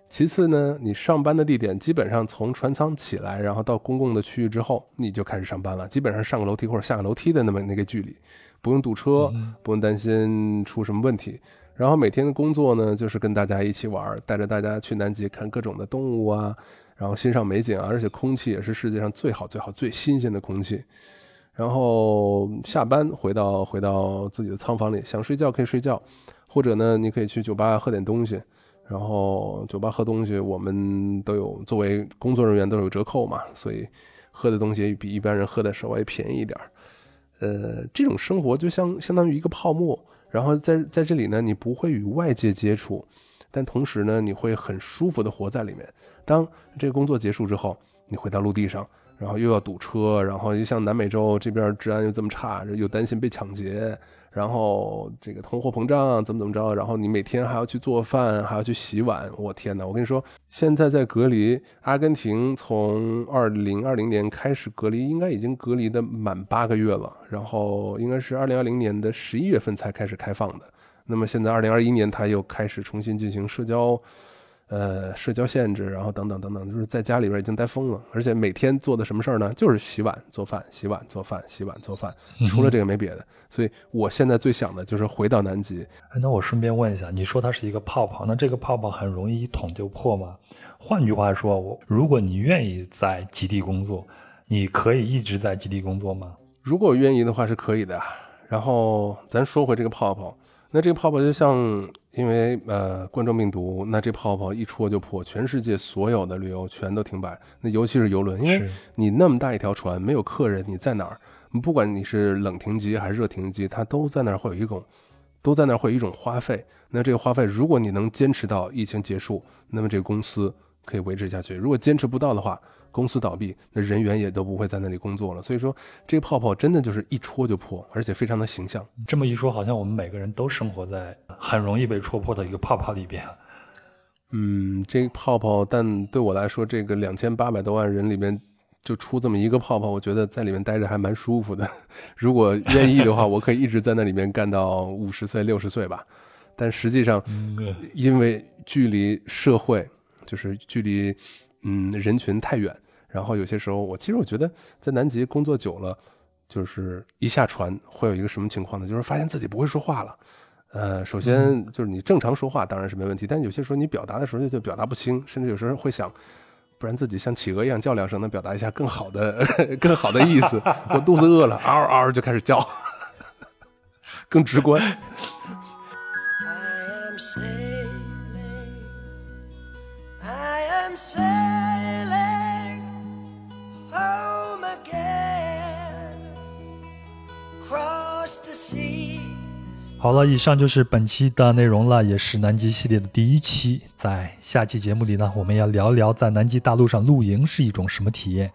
其次呢，你上班的地点基本上从船舱起来，然后到公共的区域之后，你就开始上班了，基本上上个楼梯或者下个楼梯的那么那个距离，不用堵车，不用担心出什么问题。然后每天的工作呢，就是跟大家一起玩，带着大家去南极看各种的动物啊，然后欣赏美景啊，而且空气也是世界上最好、最好、最新鲜的空气。然后下班回到回到自己的仓房里，想睡觉可以睡觉，或者呢，你可以去酒吧喝点东西。然后酒吧喝东西，我们都有作为工作人员都有折扣嘛，所以喝的东西比一般人喝的稍微便宜一点儿。呃，这种生活就像相当于一个泡沫，然后在在这里呢，你不会与外界接触，但同时呢，你会很舒服的活在里面。当这个工作结束之后，你回到陆地上，然后又要堵车，然后又像南美洲这边治安又这么差，又担心被抢劫，然后这个通货膨胀怎么怎么着，然后你每天还要去做饭，还要去洗碗，我天哪！我跟你说，现在在隔离，阿根廷从二零二零年开始隔离，应该已经隔离的满八个月了，然后应该是二零二零年的十一月份才开始开放的。那么现在二零二一年，他又开始重新进行社交，呃，社交限制，然后等等等等，就是在家里边已经待疯了，而且每天做的什么事儿呢？就是洗碗、做饭、洗碗、做饭、洗碗、做饭，除了这个没别的。所以我现在最想的就是回到南极。那我顺便问一下，你说它是一个泡泡，那这个泡泡很容易一捅就破吗？换句话说，我如果你愿意在极地工作，你可以一直在极地工作吗？如果愿意的话是可以的。然后咱说回这个泡泡。那这个泡泡就像，因为呃冠状病毒，那这泡泡一戳就破，全世界所有的旅游全都停摆。那尤其是游轮，因为你那么大一条船，没有客人，你在哪儿？不管你是冷停机还是热停机，它都在那儿会有一种，都在那儿会有一种花费。那这个花费，如果你能坚持到疫情结束，那么这个公司可以维持下去；如果坚持不到的话，公司倒闭，那人员也都不会在那里工作了。所以说，这个泡泡真的就是一戳就破，而且非常的形象。这么一说，好像我们每个人都生活在很容易被戳破的一个泡泡里边。嗯，这个泡泡，但对我来说，这个两千八百多万人里面就出这么一个泡泡，我觉得在里面待着还蛮舒服的。如果愿意的话，我可以一直在那里面干到五十岁、六十岁吧。但实际上，因为距离社会，就是距离嗯人群太远。然后有些时候，我其实我觉得在南极工作久了，就是一下船会有一个什么情况呢？就是发现自己不会说话了。呃，首先就是你正常说话当然是没问题，但有些时候你表达的时候就就表达不清，甚至有时候会想，不然自己像企鹅一样叫两声，能表达一下更好的、更好的意思。我肚子饿了，嗷嗷就开始叫，更直观。好了，以上就是本期的内容了，也是南极系列的第一期。在下期节目里呢，我们要聊聊在南极大陆上露营是一种什么体验，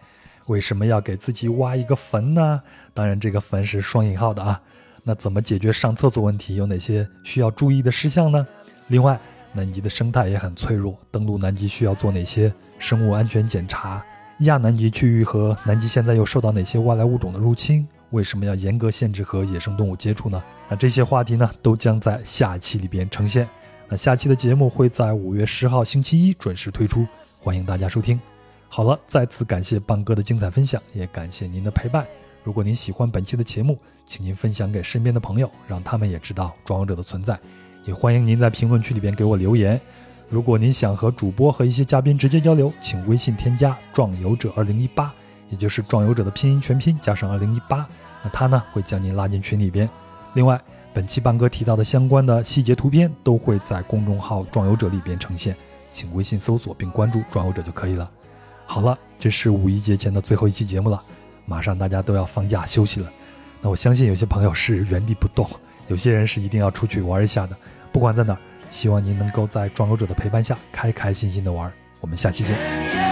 为什么要给自己挖一个坟呢？当然，这个坟是双引号的啊。那怎么解决上厕所问题？有哪些需要注意的事项呢？另外，南极的生态也很脆弱，登陆南极需要做哪些生物安全检查？亚南极区域和南极现在又受到哪些外来物种的入侵？为什么要严格限制和野生动物接触呢？那这些话题呢，都将在下期里边呈现。那下期的节目会在五月十号星期一准时推出，欢迎大家收听。好了，再次感谢棒哥的精彩分享，也感谢您的陪伴。如果您喜欢本期的节目，请您分享给身边的朋友，让他们也知道壮游者的存在。也欢迎您在评论区里边给我留言。如果您想和主播和一些嘉宾直接交流，请微信添加“壮游者二零一八”，也就是“壮游者”的拼音全拼加上二零一八。那他呢会将您拉进群里边。另外，本期半哥提到的相关的细节图片都会在公众号“壮游者”里边呈现，请微信搜索并关注“壮游者”就可以了。好了，这是五一节前的最后一期节目了，马上大家都要放假休息了。那我相信有些朋友是原地不动，有些人是一定要出去玩一下的。不管在哪儿，希望您能够在壮游者的陪伴下开开心心的玩。我们下期见。